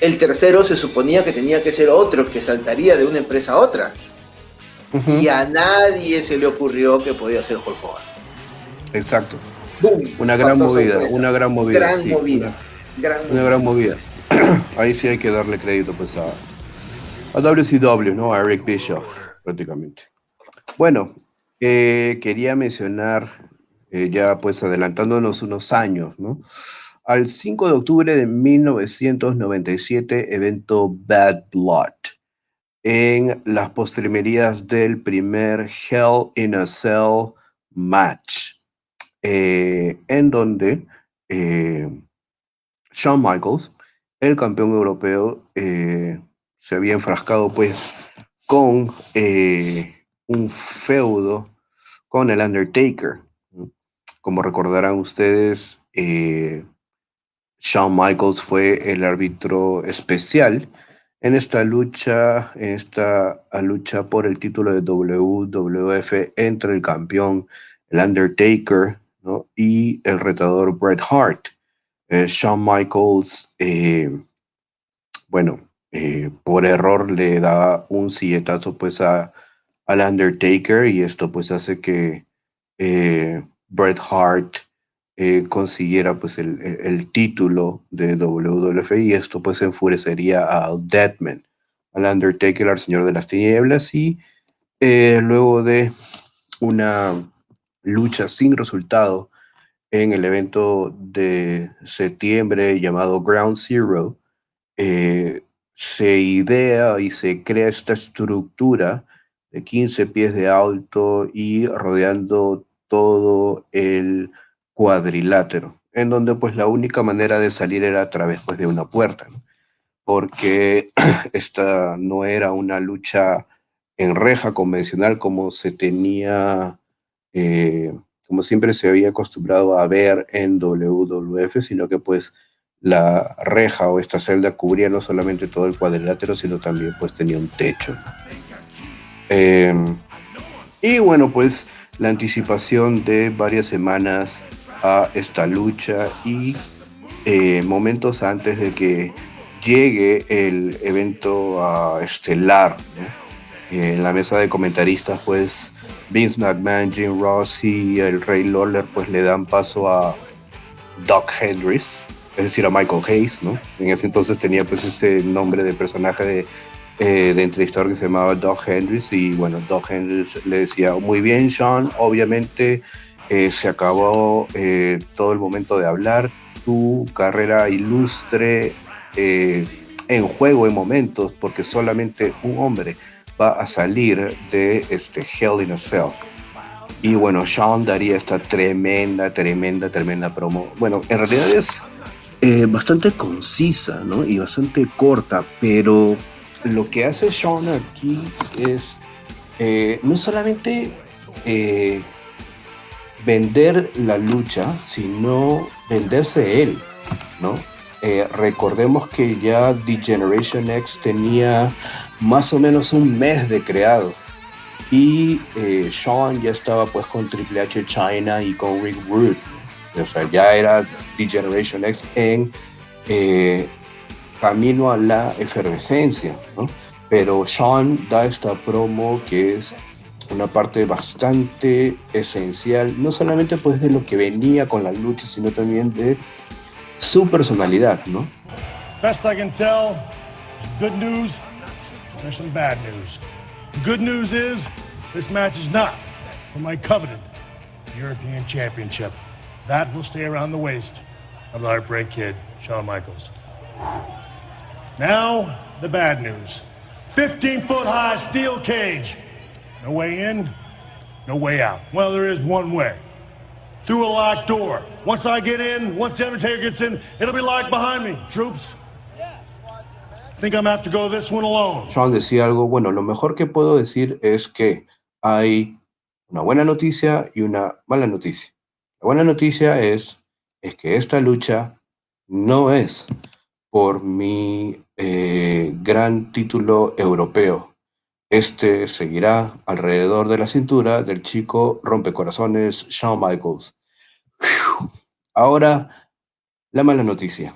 Speaker 2: El tercero se suponía que tenía que ser otro que saltaría de una empresa a otra. Y a nadie se le ocurrió que podía ser Hulk Hogan.
Speaker 1: Exacto. Una gran movida, una gran movida.
Speaker 2: Gran movida.
Speaker 1: Una, gran, movida. Ahí sí hay que darle crédito pues a, a WCW, ¿no? A Eric Bischoff, prácticamente. Bueno, eh, quería mencionar, eh, ya pues adelantándonos unos años, ¿no? Al 5 de octubre de 1997, evento Bad Blood, en las postrimerías del primer Hell in a Cell match, eh, en donde eh, Shawn Michaels, el campeón europeo, eh, se había enfrascado pues con un feudo con el Undertaker. Como recordarán ustedes, Shawn Michaels fue el árbitro especial en esta lucha, en esta lucha por el título de WWF entre el campeón, el Undertaker, y el retador Bret Hart. Eh, Shawn Michaels, eh, bueno, eh, por error le da un silletazo pues a, al Undertaker y esto pues hace que Bret Hart eh, consiguiera pues el, título de WWF y esto pues enfurecería al Deadman, al Undertaker, al Señor de las Tinieblas y eh, luego de una lucha sin resultado en el evento de septiembre llamado Ground Zero, eh, se idea y se crea esta estructura de 15 pies de alto y rodeando todo el cuadrilátero, en donde pues la única manera de salir era a través pues, de una puerta, porque esta no era una lucha en reja convencional como se tenía, eh, como siempre se había acostumbrado a ver en WWF, sino que pues la reja o esta celda cubría no solamente todo el cuadrilátero, sino también pues tenía un techo. Em, y bueno, pues la anticipación de varias semanas a esta lucha y eh, momentos antes de que llegue el evento a estelar. En la mesa de comentaristas, pues Vince McMahon, Jim Ross y el Rey Lawler, pues le dan paso a Doc Hendricks, es decir, a Michael Hayes, ¿no? En ese entonces tenía pues este nombre de personaje de, eh, de entrevistador que se llamaba Doc Hendricks y bueno, Doc Hendricks le decía, muy bien Sean, obviamente eh, se acabó eh, todo el momento de hablar, tu carrera ilustre eh, en juego en momentos, porque solamente un hombre va a salir de este Hell in a Cell. Y bueno, Sean daría esta tremenda, tremenda, tremenda promo. Bueno, en realidad es bastante concisa, ¿no? Y bastante corta, pero lo que hace Sean aquí es no solamente vender la lucha, sino venderse él, ¿no? Eh, recordemos que ya The Generation X tenía más o menos un mes de creado y eh, Sean ya estaba pues con Triple H China y con Rick Rude. O sea, ya era The Generation X en eh, camino a la efervescencia, ¿no? Pero Sean da esta promo que es una parte bastante esencial, no solamente pues de lo que venía con la lucha, sino también de su personalidad, ¿no?
Speaker 3: Best I can tell, good news, there's some bad news. good news is this match is not for my coveted European Championship. That will stay around the waist of the Heartbreak Kid, Shawn Michaels. Now, the bad news. 15 foot high steel cage. No way in, no way out. Well, there is one way. Through a locked door. Once I get in, once the Undertaker gets in, it'll be locked behind me. Troops, think I'm have to go this one alone.
Speaker 1: Sean decía algo, bueno, lo mejor que puedo decir es que hay una buena noticia y una mala noticia. La buena noticia es, es que esta lucha no es por mi eh, gran título europeo. Este seguirá alrededor de la cintura del chico rompecorazones Shawn Michaels. Ahora, la mala noticia.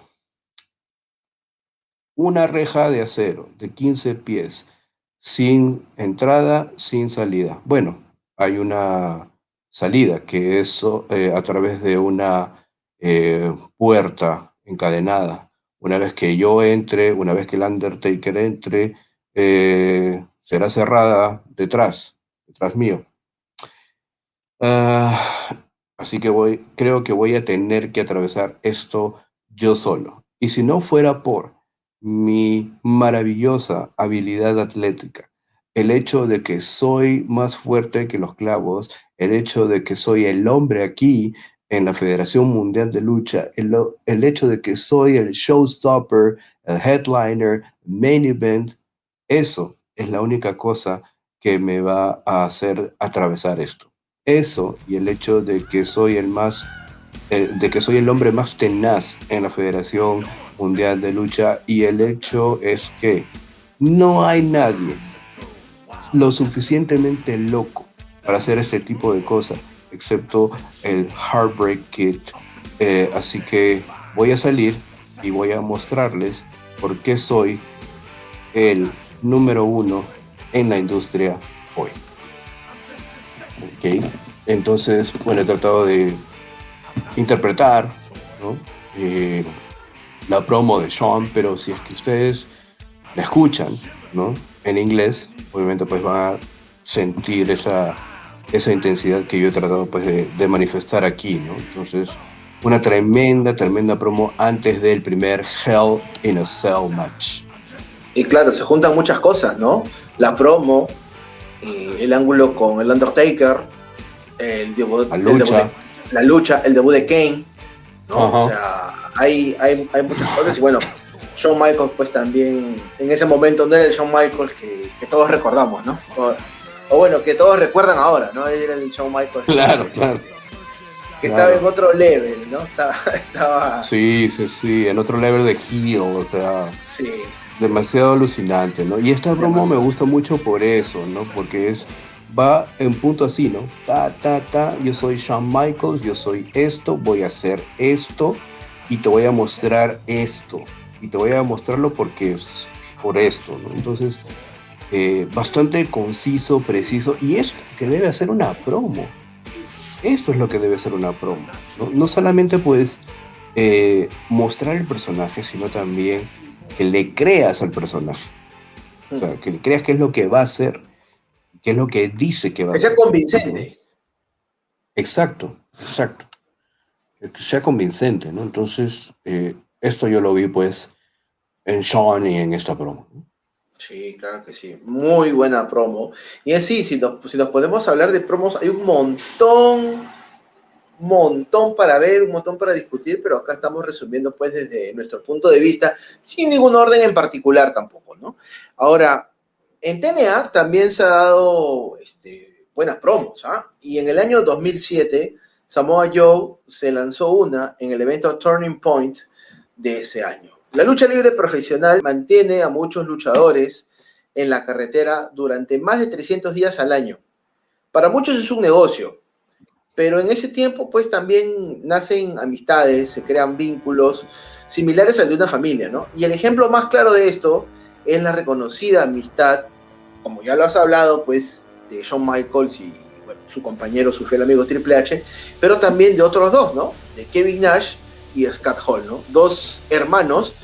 Speaker 1: Una reja de acero de 15 pies, sin entrada, sin salida. Bueno, hay una salida que es eh, a través de una eh, puerta encadenada una vez que yo entre, una vez que el Undertaker entre, eh, será cerrada detrás, detrás mío. Ah, así que voy, creo que voy a tener que atravesar esto yo solo. Y si no fuera por mi maravillosa habilidad atlética, el hecho de que soy más fuerte que los clavos, el hecho de que soy el hombre aquí en la Federación Mundial de Lucha, el, el hecho de que soy el showstopper, el headliner, main event, eso es la única cosa que me va a hacer atravesar esto. Eso y el hecho de que soy el más, de que soy el hombre más tenaz en la Federación Mundial de Lucha y el hecho es que no hay nadie lo suficientemente loco para hacer este tipo de cosas excepto el Heartbreak Kid. Eh, así que voy a salir y voy a mostrarles por qué soy el número uno en la industria hoy. Ok, entonces, bueno, he tratado de interpretar eh, la promo de Sean, pero si es que ustedes la escuchan ¿no? en inglés, obviamente pues van a sentir esa esa intensidad que yo he tratado pues de, manifestar aquí, ¿no? Entonces, una tremenda, tremenda promo antes del primer Hell in a Cell match.
Speaker 2: Y claro, se juntan muchas cosas, ¿no? La promo, eh, el ángulo con el Undertaker, el debut, la lucha, el, de, la lucha, el debut de Kane, ¿no? O sea, hay, hay, hay, muchas cosas y bueno, Shawn Michaels pues también en ese momento no era el Shawn Michaels que, que todos recordamos, ¿no? o bueno, que todos recuerdan ahora, ¿no? Era el Shawn Michaels.
Speaker 1: Claro, claro.
Speaker 2: Que estaba en otro level, ¿no? Estaba,
Speaker 1: Sí, sí, sí, en otro level de heel, o sea.
Speaker 2: Sí.
Speaker 1: Demasiado alucinante, ¿no? Y esta promo me gusta mucho por eso, ¿no? Porque es va en punto así, ¿no? Ta, ta, ta, yo soy Shawn Michaels, yo soy esto, voy a hacer esto y te voy a mostrar esto. Y te voy a mostrarlo porque es por esto, ¿no? Entonces, eh, bastante conciso, preciso, y es que debe hacer una promo. Eso es lo que debe ser una promo. No, solamente puedes eh, mostrar el personaje, sino también que le creas al personaje. O sea, que le creas qué es lo que va a hacer, qué es lo que dice que va a hacer.
Speaker 2: Que sea convincente.
Speaker 1: Exacto, exacto. Que sea convincente, ¿no? Entonces, eh, esto yo lo vi pues en Sean y en esta promo.
Speaker 2: Sí, claro que sí. Muy buena promo. Y así, si nos, si nos podemos hablar de promos, hay un montón, montón para ver, un montón para discutir, pero acá estamos resumiendo pues desde nuestro punto de vista, sin ningún orden en particular tampoco, ¿no? Ahora, en TNA también se ha dado este, buenas promos, ¿ah? Y en el año 2007, Samoa Joe se lanzó una en el evento Turning Point de ese año. La lucha libre profesional mantiene a muchos luchadores en la carretera durante más de 300 días al año. Para muchos es un negocio, pero en ese tiempo pues también nacen amistades, se crean vínculos similares al de una familia, ¿no? Y el ejemplo más claro de esto es la reconocida amistad, como ya lo has hablado, pues, de Shawn Michaels y su compañero, su fiel amigo Triple H, pero también de otros dos, ¿no? De Kevin Nash y Scott Hall, ¿no? Dos hermanos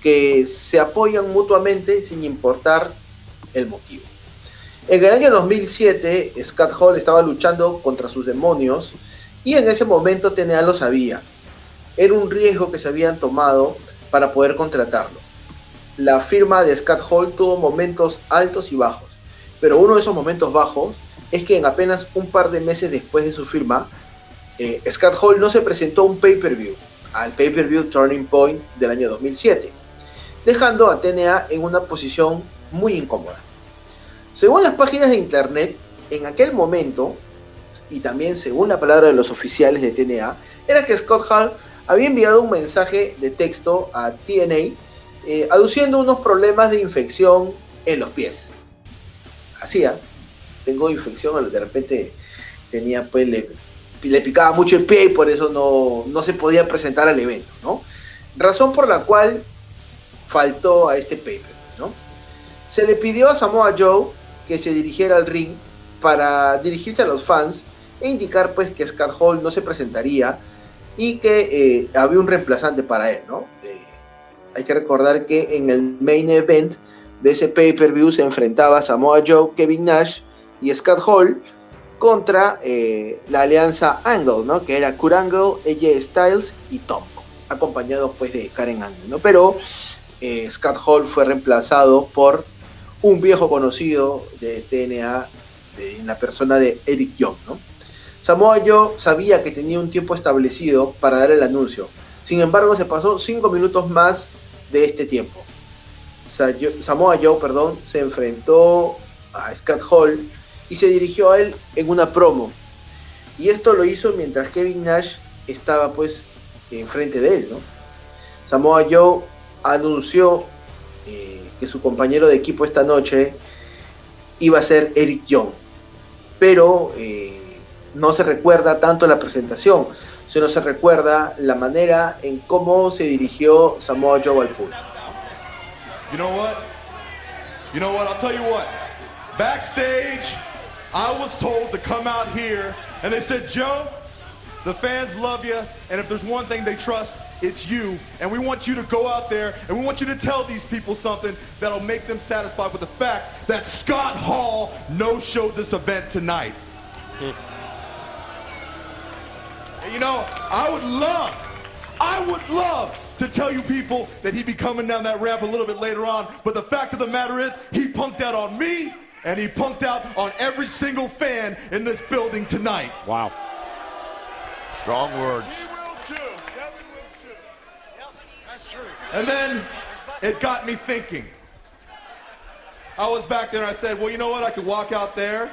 Speaker 2: que se apoyan mutuamente sin importar el motivo. En el año 2007, Scott Hall estaba luchando contra sus demonios y en ese momento TNA lo sabía. Era un riesgo que se habían tomado para poder contratarlo. La firma de Scott Hall tuvo momentos altos y bajos, pero uno de esos momentos bajos es que en apenas un par de meses después de su firma, eh, Scott Hall no se presentó a un pay-per-view, al pay-per-view Turning Point del año 2007, dejando a TNA en una posición muy incómoda. Según las páginas de internet, en aquel momento, y también según la palabra de los oficiales de TNA, era que Scott Hall había enviado un mensaje de texto a TNA eh, aduciendo unos problemas de infección en los pies. Hacía, tengo infección, de repente tenía, pues, le, picaba mucho el pie y por eso no, no se podía presentar al evento, ¿no? Razón por la cual faltó a este paper, ¿no? Se le pidió a Samoa Joe que se dirigiera al ring para dirigirse a los fans e indicar pues que Scott Hall no se presentaría y que eh, había un reemplazante para él, ¿no? Eh, hay que recordar que en el main event de ese pay-per-view se enfrentaba Samoa Joe, Kevin Nash y Scott Hall contra eh, la alianza Angle, ¿no? Que era Kurt Angle, AJ Styles y Tom, acompañados pues de Karen Angle, ¿no? Pero Scott Hall fue reemplazado por un viejo conocido de TNA en la persona de Eric Young. ¿no? Samoa Joe sabía que tenía un tiempo establecido para dar el anuncio. Sin embargo, se pasó cinco minutos más de este tiempo. Samoa Joe perdón, se enfrentó a Scott Hall y se dirigió a él en una promo. Y esto lo hizo mientras Kevin Nash estaba pues enfrente de él. ¿no? Samoa Joe anunció que su compañero de equipo esta noche iba a ser Eric Young. Pero eh, no se recuerda tanto la presentación, sino se recuerda la manera en cómo se dirigió Samoa Joe al público.
Speaker 4: You know what? You know what? I'll tell you what. Backstage, I was told to come out here, and they said, Joe, the fans love you, and if there's one thing they trust, it's you. And we want you to go out there and we want you to tell these people something that'll make them satisfied with the fact that Scott Hall no showed this event tonight. Hmm. you know, I would love, I would love to tell you people that he'd be coming down that ramp a little bit later on. But the fact of the matter is, he punked out on me and he punked out on every single fan in this building tonight.
Speaker 5: Wow. Strong words.
Speaker 4: And then it got me thinking. I was back there and I said, well, you know what? I could walk out there.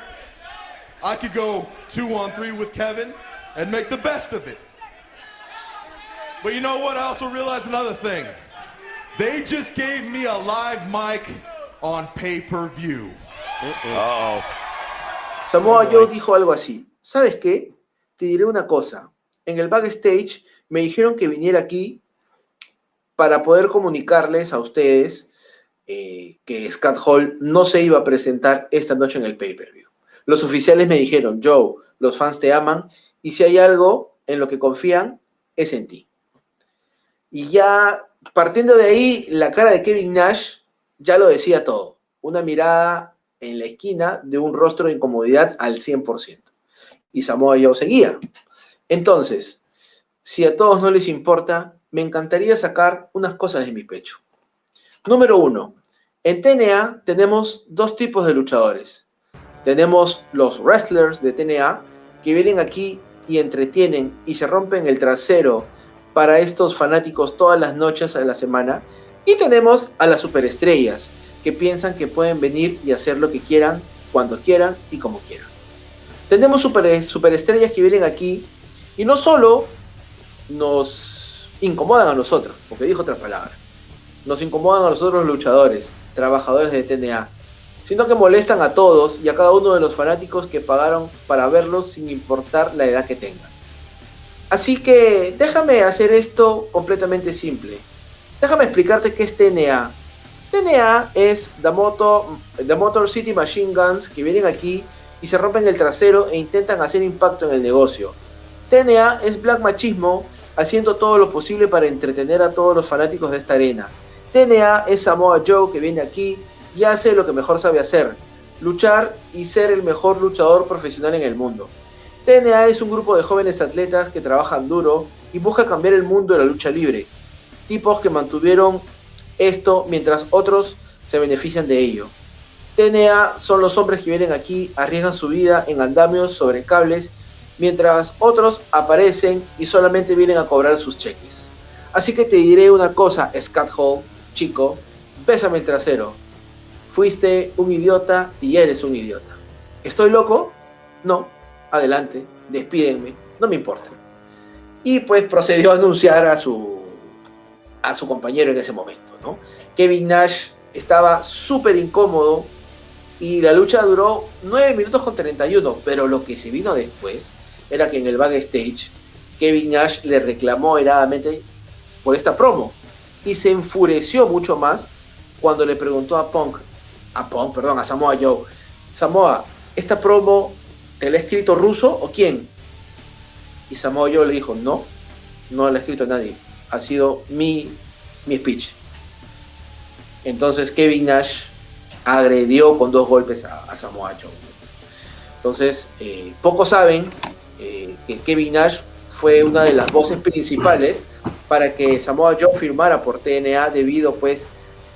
Speaker 4: I could go two on three with Kevin and make the best of it. But you know what? I also realized another thing. They just gave me a live mic on pay-per-view.
Speaker 5: Uh-oh.
Speaker 2: Samoa Joe dijo algo así. ¿Sabes qué? Te diré una cosa. En el backstage me dijeron que viniera aquí para poder comunicarles a ustedes eh, que Scott Hall no se iba a presentar esta noche en el pay-per-view. Los oficiales me dijeron, Joe, los fans te aman y si hay algo en lo que confían, es en ti. Y ya partiendo de ahí, la cara de Kevin Nash ya lo decía todo. Una mirada en la esquina de un rostro de incomodidad al 100%. Y Samoa Joe seguía. Entonces, si a todos no les importa, me encantaría sacar unas cosas de mi pecho. Número uno, en TNA tenemos dos tipos de luchadores. Tenemos los wrestlers de TNA que vienen aquí y entretienen y se rompen el trasero para estos fanáticos todas las noches de la semana. Y tenemos a las superestrellas que piensan que pueden venir y hacer lo que quieran, cuando quieran y como quieran. Tenemos super, superestrellas que vienen aquí y no solo nos incomodan a nosotros, porque dijo otra palabra, nos incomodan a nosotros los luchadores, trabajadores de TNA, sino que molestan a todos y a cada uno de los fanáticos que pagaron para verlos sin importar la edad que tengan. Así que déjame hacer esto completamente simple. Déjame explicarte qué es TNA. TNA es The The Motor City Machine Guns que vienen aquí y se rompen el trasero e intentan hacer impacto en el negocio. TNA es Black Machismo haciendo todo lo posible para entretener a todos los fanáticos de esta arena. TNA es Samoa Joe que viene aquí y hace lo que mejor sabe hacer, luchar y ser el mejor luchador profesional en el mundo. TNA es un grupo de jóvenes atletas que trabajan duro y busca cambiar el mundo de la lucha libre. Tipos que mantuvieron esto mientras otros se benefician de ello. TNA son los hombres que vienen aquí, arriesgan su vida en andamios sobre cables, mientras otros aparecen y solamente vienen a cobrar sus cheques. Así que te diré una cosa, Scott Hall, chico, bésame el trasero. Fuiste un idiota y eres un idiota. ¿Estoy loco? No. Adelante, despídenme, no me importa. Y pues procedió a anunciar a su, a su compañero en ese momento, ¿no? Kevin Nash estaba súper incómodo y la lucha duró 9 minutos con 31, pero lo que se vino después era que en el backstage Kevin Nash le reclamó heradamente por esta promo y se enfureció mucho más cuando le preguntó a Punk, a Punk, perdón, a Samoa Joe, Samoa, ¿esta promo te la ha escrito ruso o quién? Y Samoa Joe le dijo, no, no la ha escrito nadie, ha sido mi, mi speech. Entonces Kevin Nash agredió con dos golpes a, Samoa Joe. Entonces, eh, pocos saben que Kevin Nash fue una de las voces principales para que Samoa Joe firmara por TNA debido pues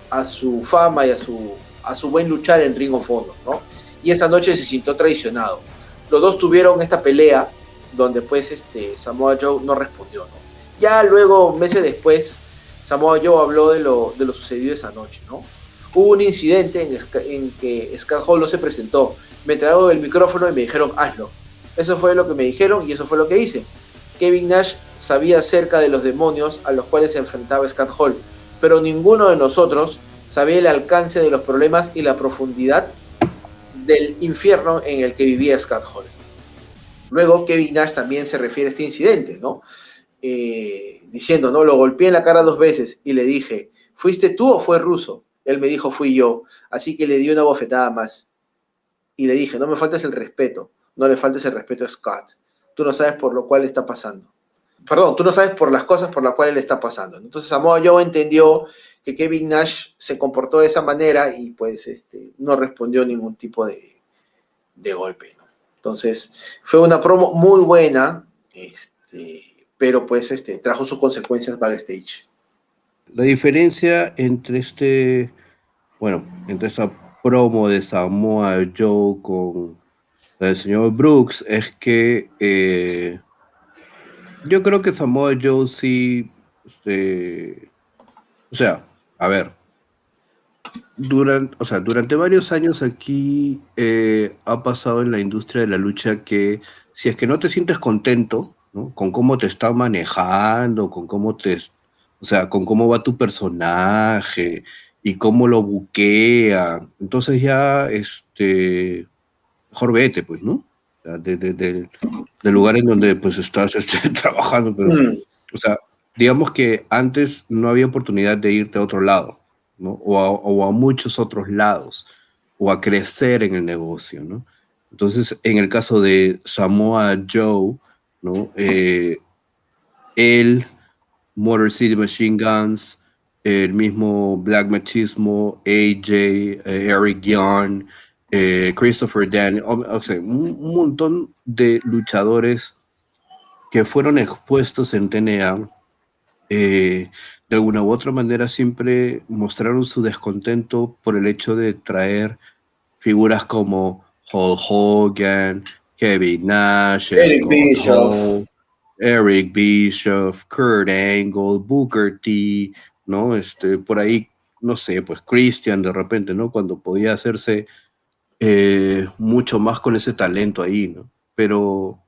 Speaker 2: a su fama y a su, a su buen luchar en Ring of Honor, ¿no? Y esa noche se sintió traicionado. Los dos tuvieron esta pelea donde pues este, Samoa Joe no respondió. Ya luego, meses después, Samoa Joe habló de lo, de lo sucedido esa noche, ¿no? Hubo un incidente en, que Scott Hall no se presentó. Me tragó el micrófono y me dijeron, hazlo. Eso fue lo que me dijeron y eso fue lo que hice. Kevin Nash sabía acerca de los demonios a los cuales se enfrentaba Scott Hall, pero ninguno de nosotros sabía el alcance de los problemas y la profundidad del infierno en el que vivía Scott Hall. Luego Kevin Nash también se refiere a este incidente, ¿no? Eh, diciendo, ¿no? Lo golpeé en la cara dos veces y le dije, ¿fuiste tú o fue ruso? Él me dijo, fui yo. Así que le di una bofetada más. Y le dije, no me faltes el respeto. No le faltes el respeto a Scott. Tú no sabes por lo cual está pasando. Perdón, tú no sabes por las cosas por las cuales él está pasando. Entonces Samoa Joe entendió que Kevin Nash se comportó de esa manera y pues este, no respondió ningún tipo de, golpe. Entonces fue una promo muy buena, este, pero pues este, trajo sus consecuencias backstage.
Speaker 1: La diferencia entre este bueno, entre esa promo de Samoa Joe con el señor Brooks es que eh, yo creo que Samoa Joe sí, este, o sea, a ver, durante, o sea, durante varios años aquí eh, ha pasado en la industria de la lucha que si es que no te sientes contento con cómo te está manejando, con cómo te, o sea, con cómo va tu personaje, y cómo lo buquea. Entonces ya, este, mejor vete, pues, ¿no? del lugar en donde pues estás este, trabajando, pero, mm. o sea, digamos que antes no había oportunidad de irte a otro lado, ¿no? O a, muchos otros lados, o a crecer en el negocio, ¿no? Entonces, en el caso de Samoa Joe, ¿no? Eh, él, Motor City Machine Guns, el mismo Black Machismo, AJ, eh, Eric Young, eh, Christopher Daniel, o, sea, un, montón de luchadores que fueron expuestos en TNA, eh, de alguna u otra manera siempre mostraron su descontento por el hecho de traer figuras como Hulk Hogan, Kevin Nash, Eric Bischoff. Eric Bischoff, Kurt Angle, Booker T, ¿no? Este, por ahí, no sé, pues Christian de repente, ¿no? Cuando podía hacerse eh, mucho más con ese talento ahí, ¿no? Pero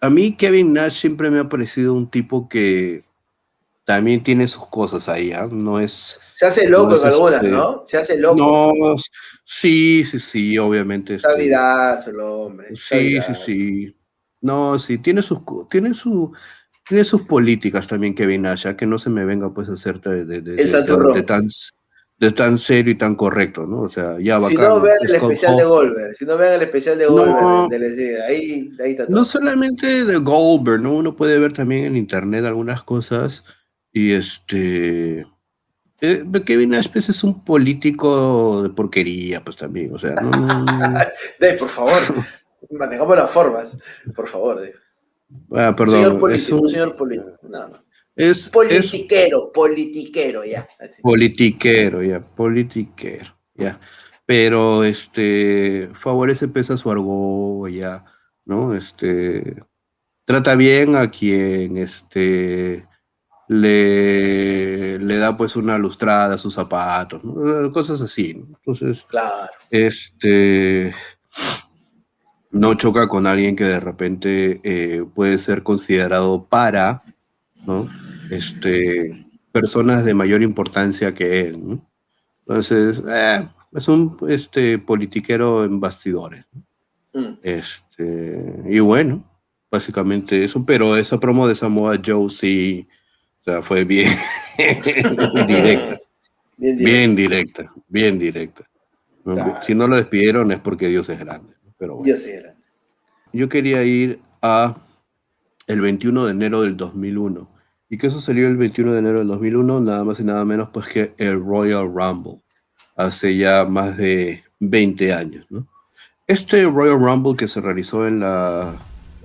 Speaker 1: a mí Kevin Nash siempre me ha parecido un tipo que también tiene sus cosas ahí, ¿ah? No es...
Speaker 2: Se hace loco
Speaker 1: no
Speaker 2: en algunas,
Speaker 1: este-
Speaker 2: ¿no? Se hace loco.
Speaker 1: No, sí, sí, sí, obviamente.
Speaker 2: Está
Speaker 1: este,
Speaker 2: vidazo el hombre.
Speaker 1: Sí, sí,
Speaker 2: vidazo.
Speaker 1: sí. No, sí, tiene sus, tiene su, tiene sus políticas también Kevin Nash, ya que no se me venga pues a hacer de, de, de- de tan, de tan serio y tan correcto, ¿no? O sea, ya
Speaker 2: Si
Speaker 1: bacán,
Speaker 2: no, vean el
Speaker 1: Scott
Speaker 2: especial de. Goldberg. Si no, vean el especial de
Speaker 1: No.
Speaker 2: Goldberg. de- de- ahí, ahí está todo.
Speaker 1: No solamente de Goldberg, ¿no? Uno puede ver también en internet algunas cosas y este... eh, Kevin Nash pues, es un político de porquería, pues también, o sea, no, no- no-
Speaker 2: Dave, por favor. Manejamos las formas. Por favor, Dave.
Speaker 1: Ah,
Speaker 2: Un
Speaker 1: perdón,
Speaker 2: señor
Speaker 1: es
Speaker 2: político, un
Speaker 1: un-
Speaker 2: señor político. No, no.
Speaker 1: Es- es
Speaker 2: Politiquero, politiquero, ya. así.
Speaker 1: Politiquero, ya, politiquero, ya. Pero este favorece pesa su argolla, ¿no? Este trata bien a quien este le, le da pues una lustrada a sus zapatos, ¿no? Cosas así, ¿no? Entonces,
Speaker 2: Claro.
Speaker 1: este no choca con alguien que de repente eh, puede ser considerado para, ¿no? Este, personas de mayor importancia que él, ¿no? Entonces, eh, es un este, politiquero en bastidores.
Speaker 2: Mm.
Speaker 1: Este, y bueno, básicamente eso, pero esa promo de Samoa Joe sí, o sea, fue bien directa.
Speaker 2: Bien,
Speaker 1: directa, bien directa. Si no lo despidieron es porque Dios es grande. Pero bueno.
Speaker 2: Yo sé, grande.
Speaker 1: Yo quería ir a el 21 de enero del 2001. ¿Y qué sucedió el 21 de enero del 2001? Nada más y nada menos pues que el Royal Rumble. Hace ya más de 20 años, ¿no? Este Royal Rumble que se realizó en la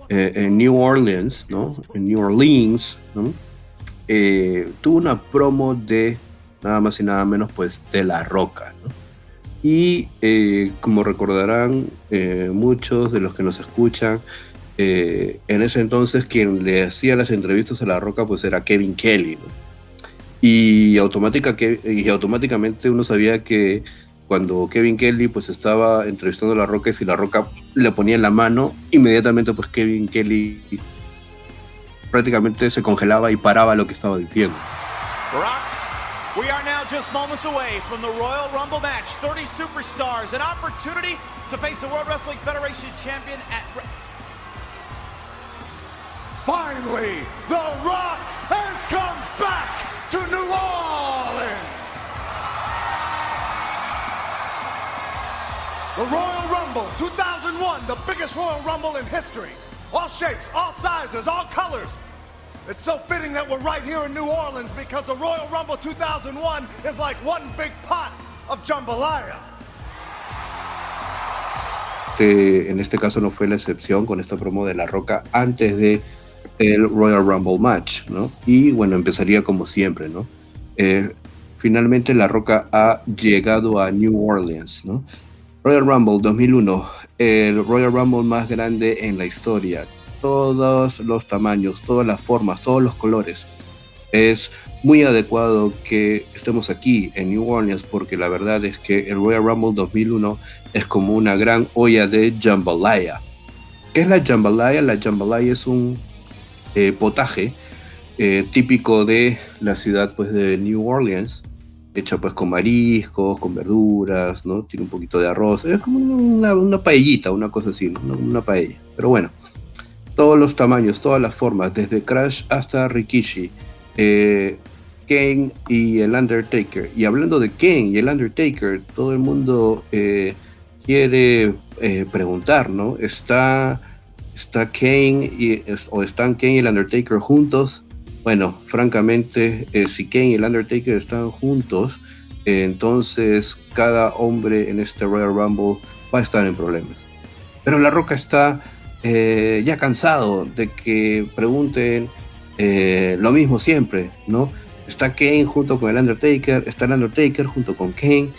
Speaker 1: eh, en New Orleans, ¿no? En New Orleans. Eh, tuvo una promo de nada más y nada menos pues de La Roca. Y eh, como recordarán muchos de los que nos escuchan, eh, en ese entonces quien le hacía las entrevistas a La Roca pues era Kevin Kelly. ¿no? Y, automática y automáticamente uno sabía que cuando Kevin Kelly pues estaba entrevistando a La Roca y si La Roca le ponía en la mano, inmediatamente pues Kevin Kelly prácticamente se congelaba y paraba lo que estaba diciendo.
Speaker 6: Brock, we are now just moments away from the Royal Rumble match. 30 superstars, an opportunity to face the World Wrestling Federation champion at.
Speaker 3: Finally, The Rock has come back to New Orleans. The Royal Rumble 2001, the biggest Royal Rumble in history. All shapes, all sizes, all colors. It's so fitting that we're right here in New Orleans because the Royal Rumble 2001 is like one big pot of jambalaya.
Speaker 1: Este, en este caso no fue la excepción con esta promo de La Roca antes de el Royal Rumble match, ¿no? Y bueno, empezaría como siempre, ¿no? Eh, finalmente La Roca ha llegado a New Orleans, ¿no? Royal Rumble 2001, el Royal Rumble más grande en la historia. Todos los tamaños, todas las formas, todos los colores. Es muy adecuado que estemos aquí en New Orleans porque la verdad es que el Royal Rumble 2001 es como una gran olla de jambalaya. ¿Qué es la jambalaya? La jambalaya es un eh, potaje eh, típico de la ciudad pues, de New Orleans, hecha pues con mariscos, con verduras, ¿no? Tiene un poquito de arroz, es como una, una paellita, una cosa así, una, paella. Pero bueno, todos los tamaños, todas las formas, desde Crash hasta Rikishi, eh, Kane y el Undertaker. Y hablando de Kane y el Undertaker, todo el mundo quiere preguntar, ¿no? ¿Está, está Kane y, o están Kane y el Undertaker juntos? Bueno, francamente, eh, si Kane y el Undertaker están juntos, eh, entonces cada hombre en este Royal Rumble va a estar en problemas. Pero La Roca está eh, ya cansado de que pregunten eh, lo mismo siempre, ¿no? Está Kane junto con el Undertaker, está el Undertaker junto con Kane.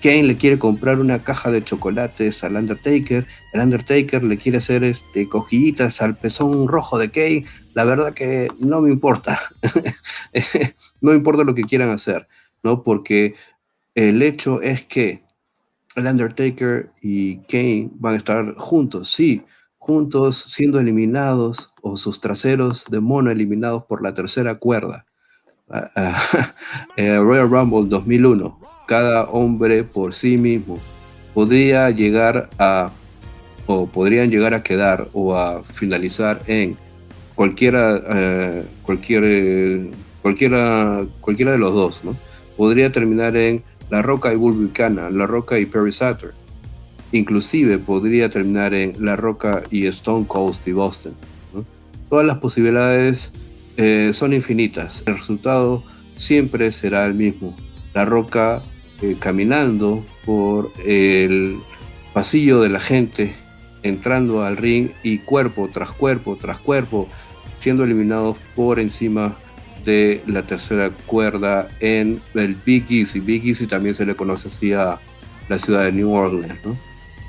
Speaker 1: Kane le quiere comprar una caja de chocolates al Undertaker. El Undertaker le quiere hacer este, cosquillitas al pezón rojo de Kane. La verdad que no me importa. no importa lo que quieran hacer, ¿no? Porque el hecho es que el Undertaker y Kane van a estar juntos, sí, juntos siendo eliminados o sus traseros de mono eliminados por la tercera cuerda. Royal Rumble 2001, cada hombre por sí mismo, podría llegar a, o podrían llegar a quedar o a finalizar en cualquiera, eh, cualquier, cualquiera, cualquiera de los dos, ¿no? Podría terminar en La Roca y Bull La Roca y Perry Saturn. Inclusive podría terminar en La Roca y Stone Cold Steve Austin. Todas las posibilidades eh, son infinitas. El resultado siempre será el mismo. La Roca eh, caminando por el pasillo de la gente, entrando al ring y cuerpo tras cuerpo tras cuerpo, siendo eliminados por encima de la tercera cuerda en el Big Easy. Big Easy también se le conoce así a la ciudad de New Orleans.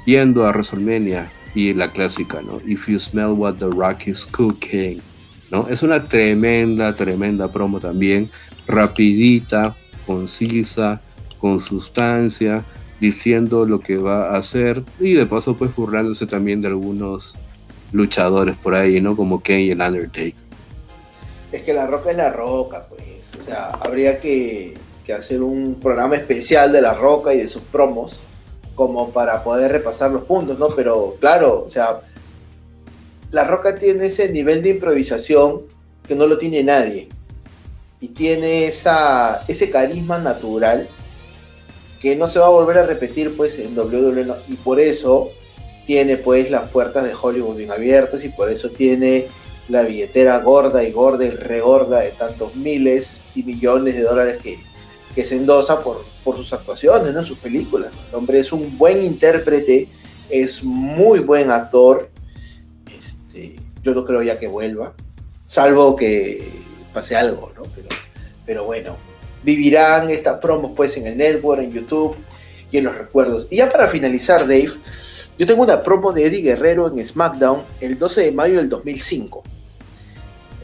Speaker 1: Yendo a WrestleMania y la clásica, ¿no? If you smell what the rock is cooking, ¿no? Es una tremenda, tremenda promo también, rapidita, concisa, con sustancia, diciendo lo que va a hacer y de paso pues burlándose también de algunos luchadores por ahí, ¿no? Como Kane y el Undertaker.
Speaker 2: Es que la roca es la roca, pues. O sea, habría que, hacer un programa especial de la roca y de sus promos, como para poder repasar los puntos, ¿no? Pero claro, o sea, la roca tiene ese nivel de improvisación que no lo tiene nadie. Y tiene esa, ese carisma natural que no se va a volver a repetir pues en WWE y por eso tiene pues las puertas de Hollywood bien abiertas y por eso tiene la billetera gorda y gorda y regorda de tantos miles y millones de dólares que, que se endosa por, por sus actuaciones, ¿no? sus películas. El hombre es un buen intérprete, es muy buen actor. Este, yo no creo ya que vuelva, salvo que pase algo, ¿no? Pero, pero bueno, vivirán estas promos pues en el network, en YouTube y en los recuerdos. Y ya para finalizar, Dave, yo tengo una promo de Eddie Guerrero en SmackDown el 12 de mayo del 2005.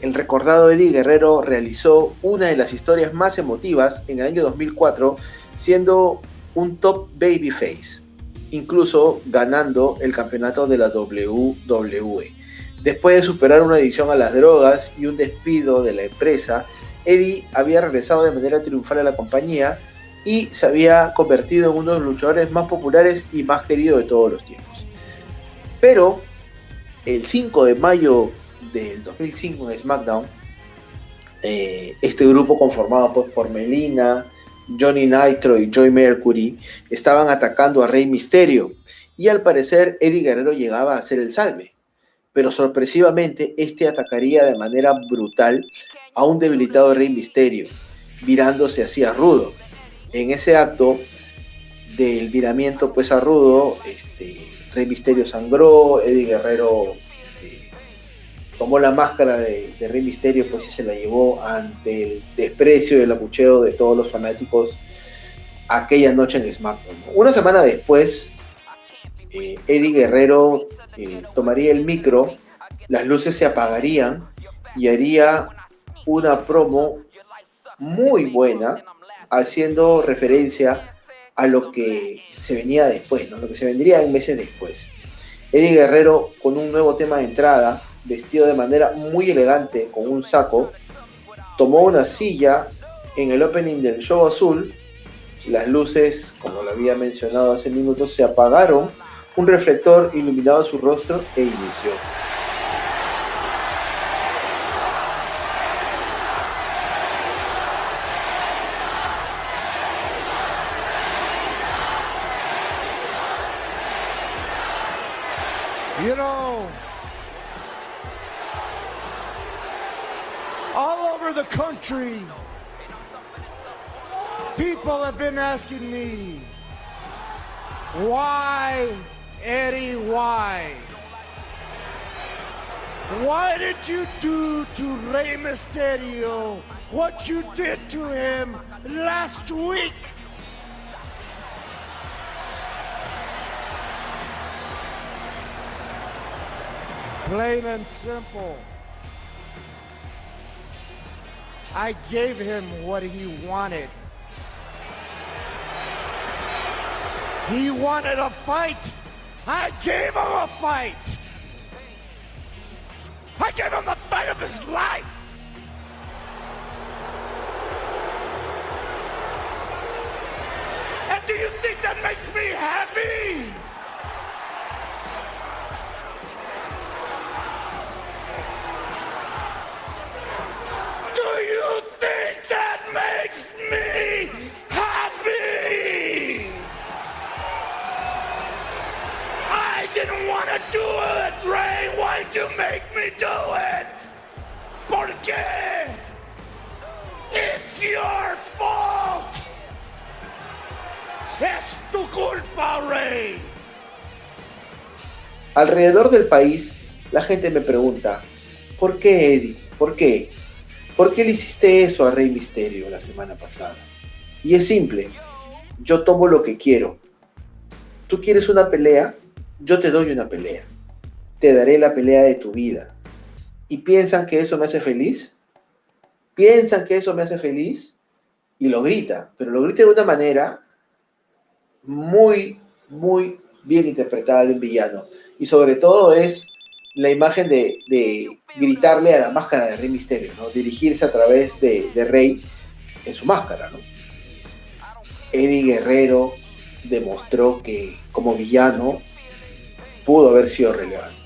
Speaker 2: El recordado Eddie Guerrero realizó una de las historias más emotivas en el año 2004, siendo un top babyface, incluso ganando el campeonato de la WWE. Después de superar una adicción a las drogas y un despido de la empresa, Eddie había regresado de manera triunfal a la compañía y se había convertido en uno de los luchadores más populares y más queridos de todos los tiempos. Pero el 5 de mayo del 2005 en SmackDown, eh, este grupo conformado pues, por Melina, Johnny Nitro y Joy Mercury estaban atacando a Rey Misterio y al parecer Eddie Guerrero llegaba a hacer el salve, pero sorpresivamente este atacaría de manera brutal a un debilitado Rey Misterio, virándose así a Rudo. En ese acto del viramiento pues a Rudo, este, Rey Misterio sangró, Eddie Guerrero este, tomó la máscara de, Rey Misterio pues y se la llevó ante el desprecio y el abucheo de todos los fanáticos aquella noche en SmackDown. Una semana después, eh, Eddie Guerrero eh, tomaría el micro, las luces se apagarían y haría una promo muy buena haciendo referencia a lo que se venía después, ¿no? lo que se vendría en meses después. Eddie Guerrero con un nuevo tema de entrada, vestido de manera muy elegante con un saco, tomó una silla en el opening del show azul, las luces, como lo había mencionado hace minutos, se apagaron, un reflector iluminaba su rostro e inició.
Speaker 3: Country, people have been asking me, why, Eddie, why? Why did you do to Rey Mysterio what you did to him last week? Plain and simple. I gave him what he wanted. He wanted a fight. I gave him a fight. I gave him the fight of his life. And do you think that makes me happy?
Speaker 2: Alrededor del país, la gente me pregunta, ¿por qué Eddie? ¿Por qué? ¿Por qué le hiciste eso a Rey Misterio la semana pasada? Y es simple, yo tomo lo que quiero. ¿Tú quieres una pelea? Yo te doy una pelea. Te daré la pelea de tu vida. ¿Y piensan que eso me hace feliz? ¿Piensan que eso me hace feliz? Y lo grita, pero lo grita de una manera muy, muy bien interpretada de un villano. Y sobre todo es la imagen de, de gritarle a la máscara de Rey Misterio, ¿no? Dirigirse a través de, Rey en su máscara, ¿no? Eddie Guerrero demostró que como villano pudo haber sido relevante.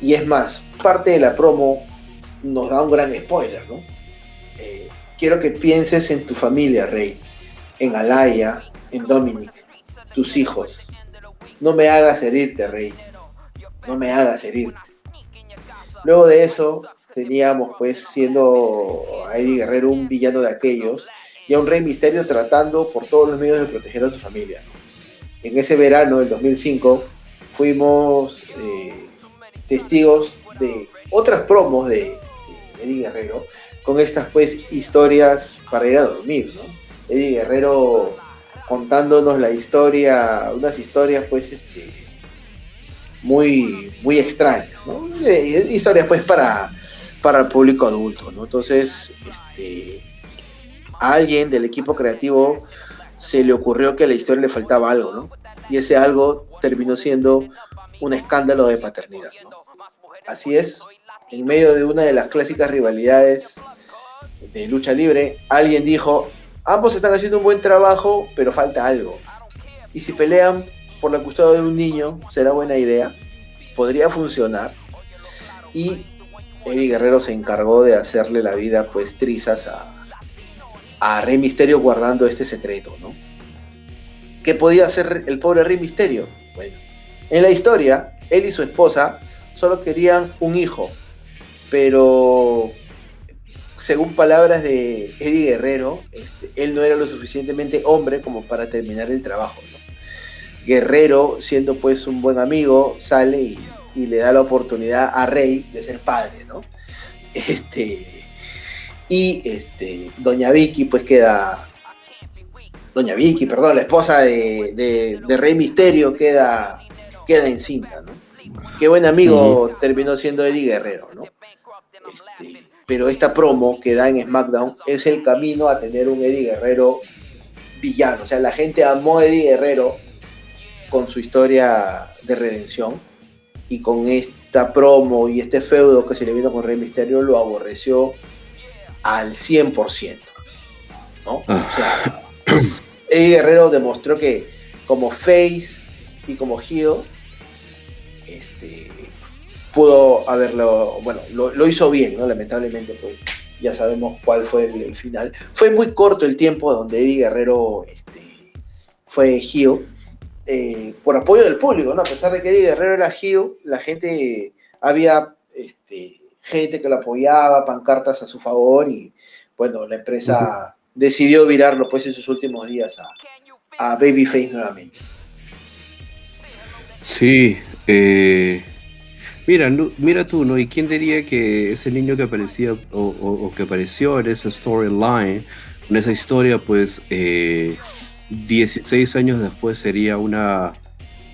Speaker 2: Y es más, parte de la promo nos da un gran spoiler, ¿no? Eh, quiero que pienses en tu familia, Rey, en Alaya, en Dominic, tus hijos. No me hagas herirte, Rey. No me hagas herirte. Luego de eso, teníamos pues siendo a Eddie Guerrero un villano de aquellos y a un Rey Misterio tratando por todos los medios de proteger a su familia. En ese verano del 2005 fuimos eh, testigos de otras promos de, de, Eddie Guerrero con estas pues historias para ir a dormir, ¿no? Eddie Guerrero contándonos la historia, unas historias pues este muy, muy extrañas, ¿no? Eh, historias pues para, para el público adulto, ¿no? Entonces, este, a alguien del equipo creativo se le ocurrió que la historia le faltaba algo, ¿no? Y ese algo terminó siendo un escándalo de paternidad. Así es, en medio de una de las clásicas rivalidades de lucha libre, alguien dijo, ambos están haciendo un buen trabajo, pero falta algo. Y si pelean por la custodia de un niño, será buena idea, podría funcionar. Y Eddie Guerrero se encargó de hacerle la vida pues trizas a, a Rey Misterio guardando este secreto, ¿no? ¿Qué podía hacer el pobre Rey Misterio? Bueno, en la historia, él y su esposa solo querían un hijo, pero según palabras de Eddie Guerrero, este, él no era lo suficientemente hombre como para terminar el trabajo. Guerrero, siendo pues un buen amigo, sale y, y, le da la oportunidad a Rey de ser padre, ¿no? Este, y este, Doña Vicky pues queda... Doña Vicky, perdón, la esposa de, de, de Rey Misterio queda, queda encinta, ¿no? Qué buen amigo uh -huh. terminó siendo Eddie Guerrero, ¿no? Este, pero esta promo que da en SmackDown es el camino a tener un Eddie Guerrero villano. O sea, la gente amó a Eddie Guerrero con su historia de redención y con esta promo y este feudo que se le vino con Rey Misterio lo aborreció al 100%. ¿no?
Speaker 1: Ah.
Speaker 2: O sea, Eddie Guerrero demostró que como face y como heel este, pudo haberlo, bueno, lo, lo, hizo bien, ¿no? Lamentablemente, pues ya sabemos cuál fue el, el, final. Fue muy corto el tiempo donde Eddie Guerrero este, fue heel, eh, por apoyo del público, ¿no? A pesar de que Eddie Guerrero era heel, la gente, había este, gente que lo apoyaba, pancartas a su favor y, bueno, la empresa decidió virarlo, pues, en sus últimos días a, a Babyface nuevamente.
Speaker 1: Sí, eh, Mira, no, mira tú, ¿no? ¿Y quién diría que ese niño que aparecía o, o, o que apareció en esa storyline, en esa historia, pues eh, 16 años después sería una,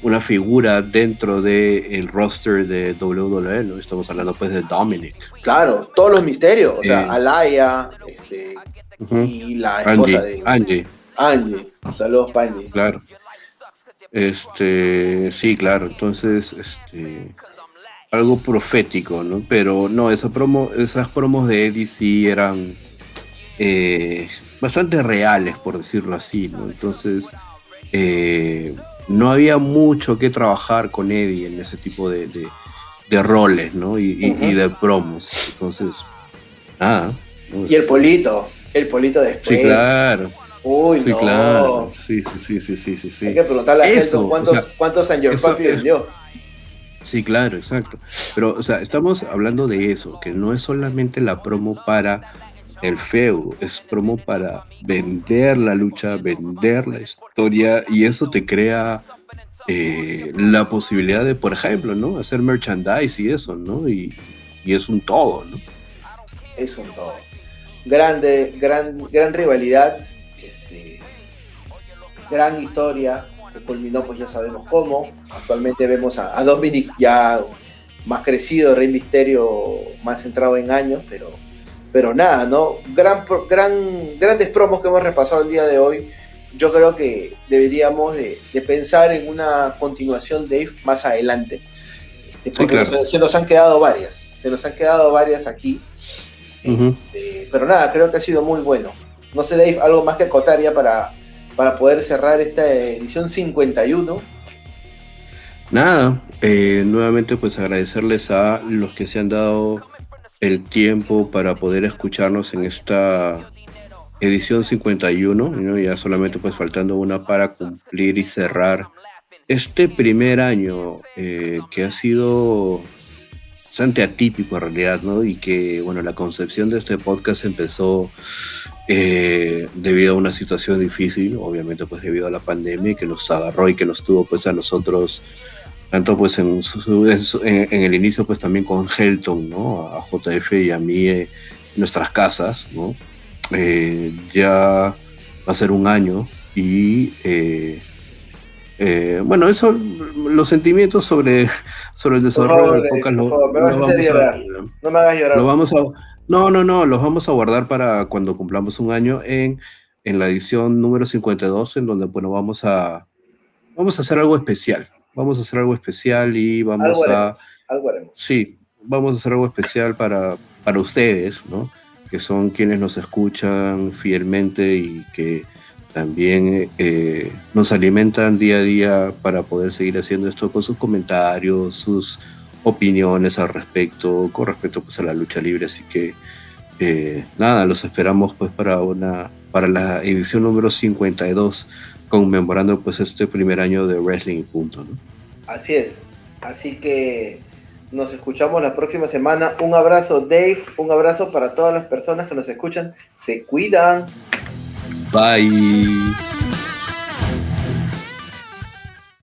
Speaker 1: una figura dentro del roster de WWE, ¿no? Estamos hablando pues de Dominic.
Speaker 2: Claro, todos los misterios, o sea, Alaya, este, uh -huh. y la esposa
Speaker 1: Angie,
Speaker 2: de
Speaker 1: Angie.
Speaker 2: Angie. Saludos, Angie.
Speaker 1: Claro. Este, sí, claro. Entonces, este, algo profético, ¿no? Pero no, esa promo, esas promos de Eddie sí eran, eh, bastante reales, por decirlo así, ¿no? Entonces, eh, no había mucho que trabajar con Eddie en ese tipo de, de, roles, ¿no? Y, y, de promos. Entonces, nada.
Speaker 2: Y el polito, el polito después.
Speaker 1: Sí, claro.
Speaker 2: Uy,
Speaker 1: sí,
Speaker 2: no.
Speaker 1: claro. Sí, sí, sí, sí, sí, sí.
Speaker 2: Hay que preguntarle a Eso, cuántos, cuántos San Papi vendió.
Speaker 1: Sí, claro, exacto. Pero, o sea, estamos hablando de eso, que no es solamente la promo para el feudo, es promo para vender la lucha, vender la historia, y eso te crea eh, la posibilidad de, por ejemplo, ¿no? Hacer merchandise y eso, ¿no? Y, es un todo, ¿no?
Speaker 2: Es un todo. Grande, gran, gran rivalidad, este, gran historia, que culminó pues ya sabemos cómo. Actualmente vemos a, Dominic ya más crecido, Rey Misterio más centrado en años, pero, pero nada, ¿no? Gran, gran, grandes promos que hemos repasado el día de hoy. Yo creo que deberíamos de, pensar en una continuación de más adelante. Este, porque se, nos han quedado varias. Se nos han quedado varias aquí. Este, pero nada, creo que ha sido muy bueno. No sé, Dave, algo más que acotar ya para, para poder cerrar esta edición 51.
Speaker 1: Nada, eh, nuevamente pues agradecerles a los que se han dado el tiempo para poder escucharnos en esta edición 51, ya solamente pues faltando una para cumplir y cerrar este primer año eh, que ha sido bastante atípico en realidad, ¿no? Y que, bueno, la concepción de este podcast empezó eh, debido a una situación difícil, obviamente pues debido a la pandemia que nos agarró y que nos tuvo pues a nosotros, tanto pues en, en, el inicio pues también con Helton, ¿no? A JF y a mí eh, en nuestras casas, ¿no? Eh, ya va a ser un año y eh, bueno, eso, los sentimientos sobre, sobre el desarrollo del podcast
Speaker 2: no me hagas llorar.
Speaker 1: Lo vamos a, no, no, no, los vamos a guardar para cuando cumplamos un año en, en la edición número 52, en donde, bueno, vamos a, vamos a hacer algo especial. Vamos a hacer algo especial y vamos a...
Speaker 2: algo haremos.
Speaker 1: Sí, vamos a hacer algo especial para, para ustedes, ¿no? Que son quienes nos escuchan fielmente y que también eh, nos alimentan día a día para poder seguir haciendo esto con sus comentarios, sus opiniones al respecto, con respecto pues, a la lucha libre. Así que eh, nada, los esperamos pues para una para la edición número 52, conmemorando pues este primer año de Wrestling y punto. ¿no?
Speaker 2: Así es. Así que nos escuchamos la próxima semana. Un abrazo, Dave. Un abrazo para todas las personas que nos escuchan. Se cuidan.
Speaker 1: Bye.